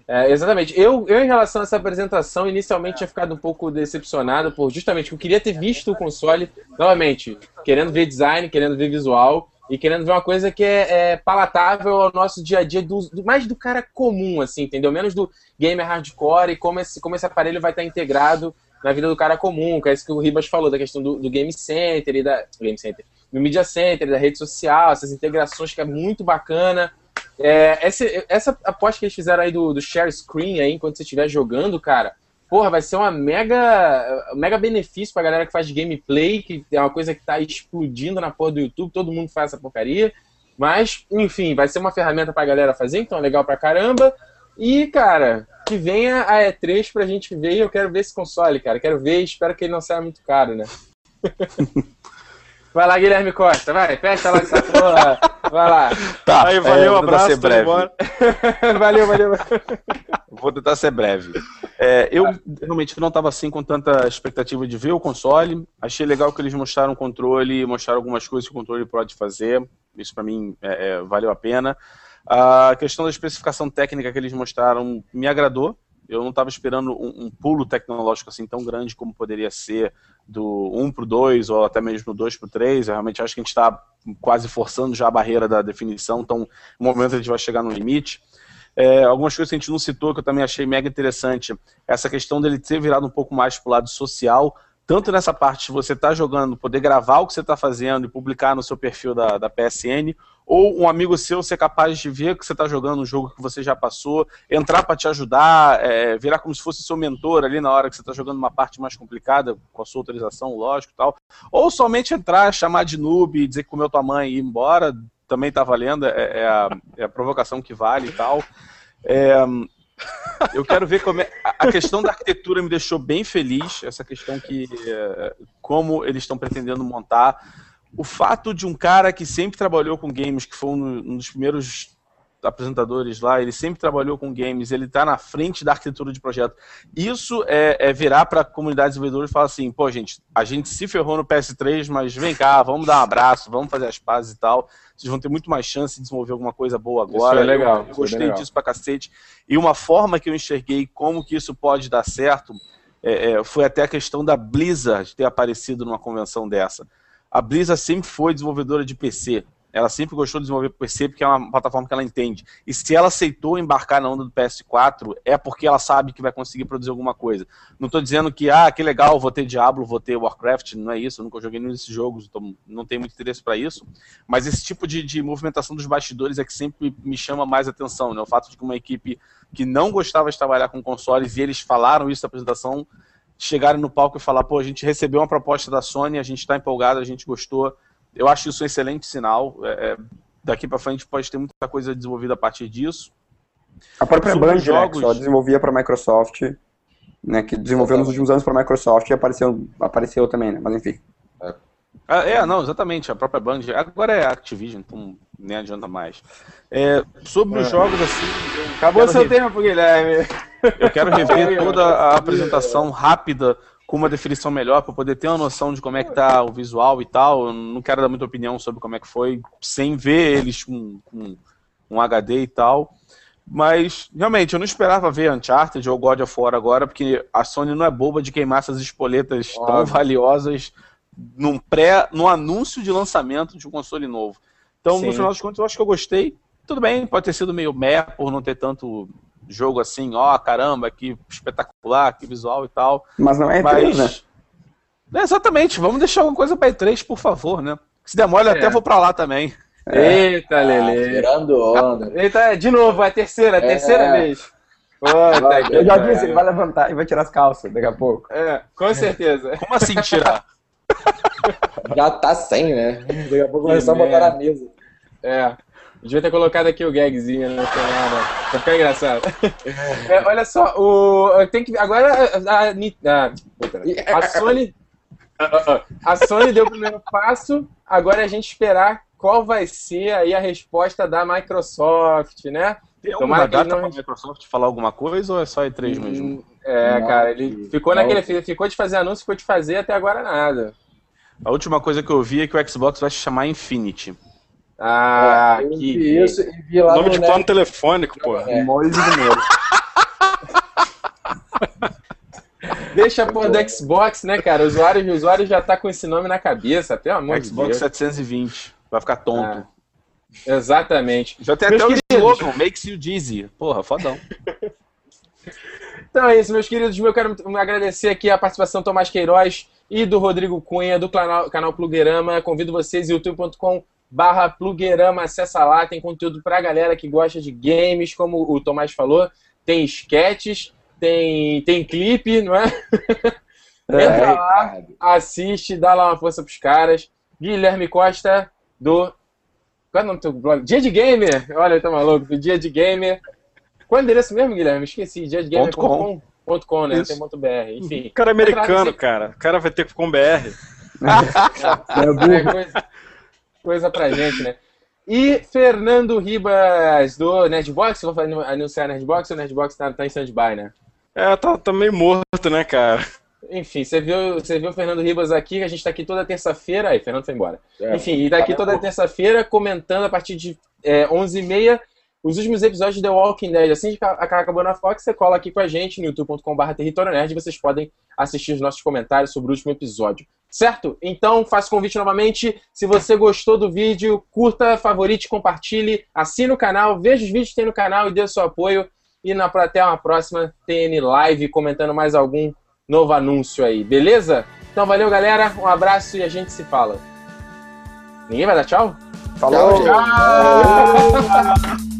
Speaker 1: É, exatamente. Eu, eu, em relação a essa apresentação, inicialmente tinha ficado um pouco decepcionado por justamente que eu queria ter visto o console, novamente, querendo ver design, querendo ver visual e querendo ver uma coisa que é, é palatável ao nosso dia a dia, do, do- mais do cara comum, assim, entendeu? Menos do gamer hardcore e como esse, como esse aparelho vai estar integrado na vida do cara comum, que é isso que o Ribas falou, da questão do, do Game Center e da. Game Center, do Media Center, da rede social, essas integrações que é muito bacana. É, essa, essa aposta que eles fizeram aí do, do share screen aí, enquanto você estiver jogando, cara, porra, vai ser uma mega, mega benefício pra galera que faz gameplay, que é uma coisa que tá explodindo na porra do YouTube, todo mundo faz essa porcaria. Mas, enfim, vai ser uma ferramenta pra galera fazer, então é legal pra caramba. E, cara, que venha a E3 pra gente ver, e eu quero ver esse console, cara. Quero ver e espero que ele não saia muito caro, né? [LAUGHS] vai lá, Guilherme Costa, vai, fecha lá essa porra. Vai lá.
Speaker 2: Tá,
Speaker 5: Aí,
Speaker 2: é, [LAUGHS]
Speaker 5: valeu,
Speaker 2: tentar
Speaker 5: abraço,
Speaker 2: ser breve.
Speaker 5: embora.
Speaker 1: valeu, valeu.
Speaker 2: Vou tentar ser breve. É, eu realmente não estava assim com tanta expectativa de ver o console. Achei legal que eles mostraram o controle, mostraram algumas coisas que o controle pode fazer. Isso para mim é, é, valeu a pena. A questão da especificação técnica que eles mostraram me agradou. Eu não estava esperando um, um, pulo tecnológico assim tão grande como poderia ser do 1 para o 2 ou até mesmo do 2 para o 3. Eu realmente acho que a gente está quase forçando já a barreira da definição, então no momento a gente vai chegar no limite. É, algumas coisas que a gente não citou que eu também achei mega interessante, essa questão dele ter virado um pouco mais para o lado social, tanto nessa parte de você estar tá jogando, poder gravar o que você está fazendo e publicar no seu perfil da, da PSN, ou um amigo seu ser capaz de ver que você está jogando um jogo que você já passou, entrar para te ajudar, é, virar como se fosse seu mentor ali na hora que você está jogando uma parte mais complicada, com a sua autorização, lógico e tal, ou somente entrar, chamar de noob, dizer que comeu tua mãe e ir embora, também está valendo, é, é, a, é, a, provocação que vale e tal. É, eu quero ver como é. A questão da arquitetura me deixou bem feliz, essa questão que. É, como eles estão pretendendo montar. O fato de um cara que sempre trabalhou com games, que foi um dos primeiros apresentadores lá, ele sempre trabalhou com games, ele está na frente da arquitetura de projeto. Isso é, é virar para a comunidade de desenvolvedores e falar assim, pô, gente, a gente se ferrou no PS3, mas vem cá, vamos dar um abraço, vamos fazer as pazes e tal. Vocês vão ter muito mais chance de desenvolver alguma coisa boa agora.
Speaker 1: Isso é legal. Eu,
Speaker 2: eu gostei
Speaker 1: é legal.
Speaker 2: disso pra cacete. E uma forma que eu enxerguei como que isso pode dar certo é, é, foi até a questão da Blizzard ter aparecido numa convenção dessa. A Blizzard sempre foi desenvolvedora de PC. Ela sempre gostou de desenvolver PC porque é uma plataforma que ela entende. E se ela aceitou embarcar na onda do PS4, é porque ela sabe que vai conseguir produzir alguma coisa. Não estou dizendo que, ah, que legal, vou ter Diablo, vou ter Warcraft, não é isso, eu nunca joguei nenhum desses jogos, então não tenho muito interesse para isso. Mas esse tipo de, de, movimentação dos bastidores é que sempre me chama mais atenção, né? O fato de que uma equipe que não gostava de trabalhar com consoles, e eles falaram isso na apresentação, chegarem no palco e falar, pô, a gente recebeu uma proposta da Sony, a gente está empolgado, a gente gostou, eu acho isso um excelente sinal. É, é daqui para frente pode ter muita coisa desenvolvida a partir disso.
Speaker 3: A própria Band, jogos... né, só desenvolvia para a Microsoft, né, que desenvolveu nos últimos anos para a Microsoft e apareceu, apareceu também, né, mas enfim.
Speaker 2: É. Ah, é, não, exatamente, a própria Band. Agora é Activision, então nem adianta mais. É, sobre os é. jogos, assim.
Speaker 1: Acabou seu rever... tempo, Guilherme.
Speaker 2: Eu quero rever [LAUGHS] toda a apresentação rápida com uma definição melhor para poder ter uma noção de como é que tá o visual e tal. Eu não quero dar muita opinião sobre como é que foi, sem ver eles com, com um HD e tal. Mas, realmente, eu não esperava ver Uncharted ou God of War agora, porque a Sony não é boba de queimar essas espoletas Óbvio. tão valiosas num pré, no anúncio de lançamento de um console novo. Então, Sim. no final das contas, eu acho que eu gostei. Tudo bem, pode ter sido meio meh por não ter tanto jogo assim, ó, caramba, que espetacular, que visual e tal.
Speaker 3: Mas não é E3, Mas...
Speaker 2: né? É, exatamente, vamos deixar alguma coisa para E3, por favor, né? Se demora, é. até vou para lá também.
Speaker 1: É. Eita, ah, Lele.
Speaker 4: Tirando onda.
Speaker 1: Eita, de novo, a terceira, a é. terceira vez.
Speaker 3: Puta eu já disse, ele vai levantar e vai tirar as calças daqui a pouco.
Speaker 1: É, com certeza.
Speaker 2: Como assim tirar? [LAUGHS]
Speaker 4: já tá sem, né? Daqui a pouco vai só botar na mesa.
Speaker 1: É. Devia ter colocado aqui o gagzinho na semana. Pra ficar engraçado. É, olha só, o. Tem que. Agora a, a, a Sony. A Sony deu o primeiro passo, agora é a gente esperar qual vai ser aí a resposta da Microsoft, né?
Speaker 2: Tem alguma data não... pra Microsoft falar alguma coisa ou é só E3 mesmo?
Speaker 1: É, cara, ele ficou naquele. Ficou de fazer anúncio, ficou de fazer até agora nada.
Speaker 2: A última coisa que eu vi é que o Xbox vai se chamar Infinity.
Speaker 1: Ah, é, que vi
Speaker 5: isso e vi lá Nome de plano telefônico, pô. É. Mole de número. [LAUGHS]
Speaker 1: Deixa por do Xbox, né, cara? O usuário, o usuário já tá com esse nome na cabeça, pelo amor
Speaker 2: Xbox de Deus. Xbox 720. Vai ficar tonto. Ah,
Speaker 1: exatamente.
Speaker 2: Já tem meus até o slogan, makes you dizzy. Porra, fodão. [LAUGHS]
Speaker 1: Então é isso, meus queridos. Eu quero agradecer aqui a participação do Tomás Queiroz e do Rodrigo Cunha, do canal, canal Plugueirama. Convido vocês, youtube.com barra Plugueirama, acessa lá, tem conteúdo pra galera que gosta de games, como o Tomás falou, tem sketches, tem, tem clipe, não é? é Entra lá, assiste, dá lá uma força pros caras. Guilherme Costa, do... Qual é o nome do teu blog? Dia de Gamer! Olha, tá maluco, do Dia de Gamer. Qual é o endereço mesmo, Guilherme? Esqueci. Ponto .com, né? Tem ponto .br, enfim.
Speaker 5: O cara é americano, cara. O cara vai ter que com BR. [LAUGHS]
Speaker 1: é, é coisa, coisa pra gente, né? E Fernando Ribas do Nerdbox, vou anunciar Nerdbox ou Nerdbox tá, tá em stand-by, né?
Speaker 5: É, tá, tá meio morto, né, cara?
Speaker 1: Enfim, você viu, você viu o Fernando Ribas aqui, a gente tá aqui toda terça-feira. Aí, Fernando foi embora. É, Enfim, e tá aqui toda terça-feira comentando a partir de é, 11h30 os últimos episódios de The Walking Dead. Assim que acabou na Fox, você cola aqui com a gente no youtube.com.br Território Nerd e vocês podem assistir os nossos comentários sobre o último episódio. Certo? Então, faço convite novamente. Se você gostou do vídeo, curta, favorite, compartilhe, assine o canal, veja os vídeos que tem no canal e dê seu apoio. E na, até uma próxima TN Live comentando mais algum novo anúncio aí, beleza? Então valeu, galera. Um abraço e a gente se fala. Ninguém vai dar tchau?
Speaker 3: Falou!
Speaker 4: Tchau,
Speaker 3: tchau.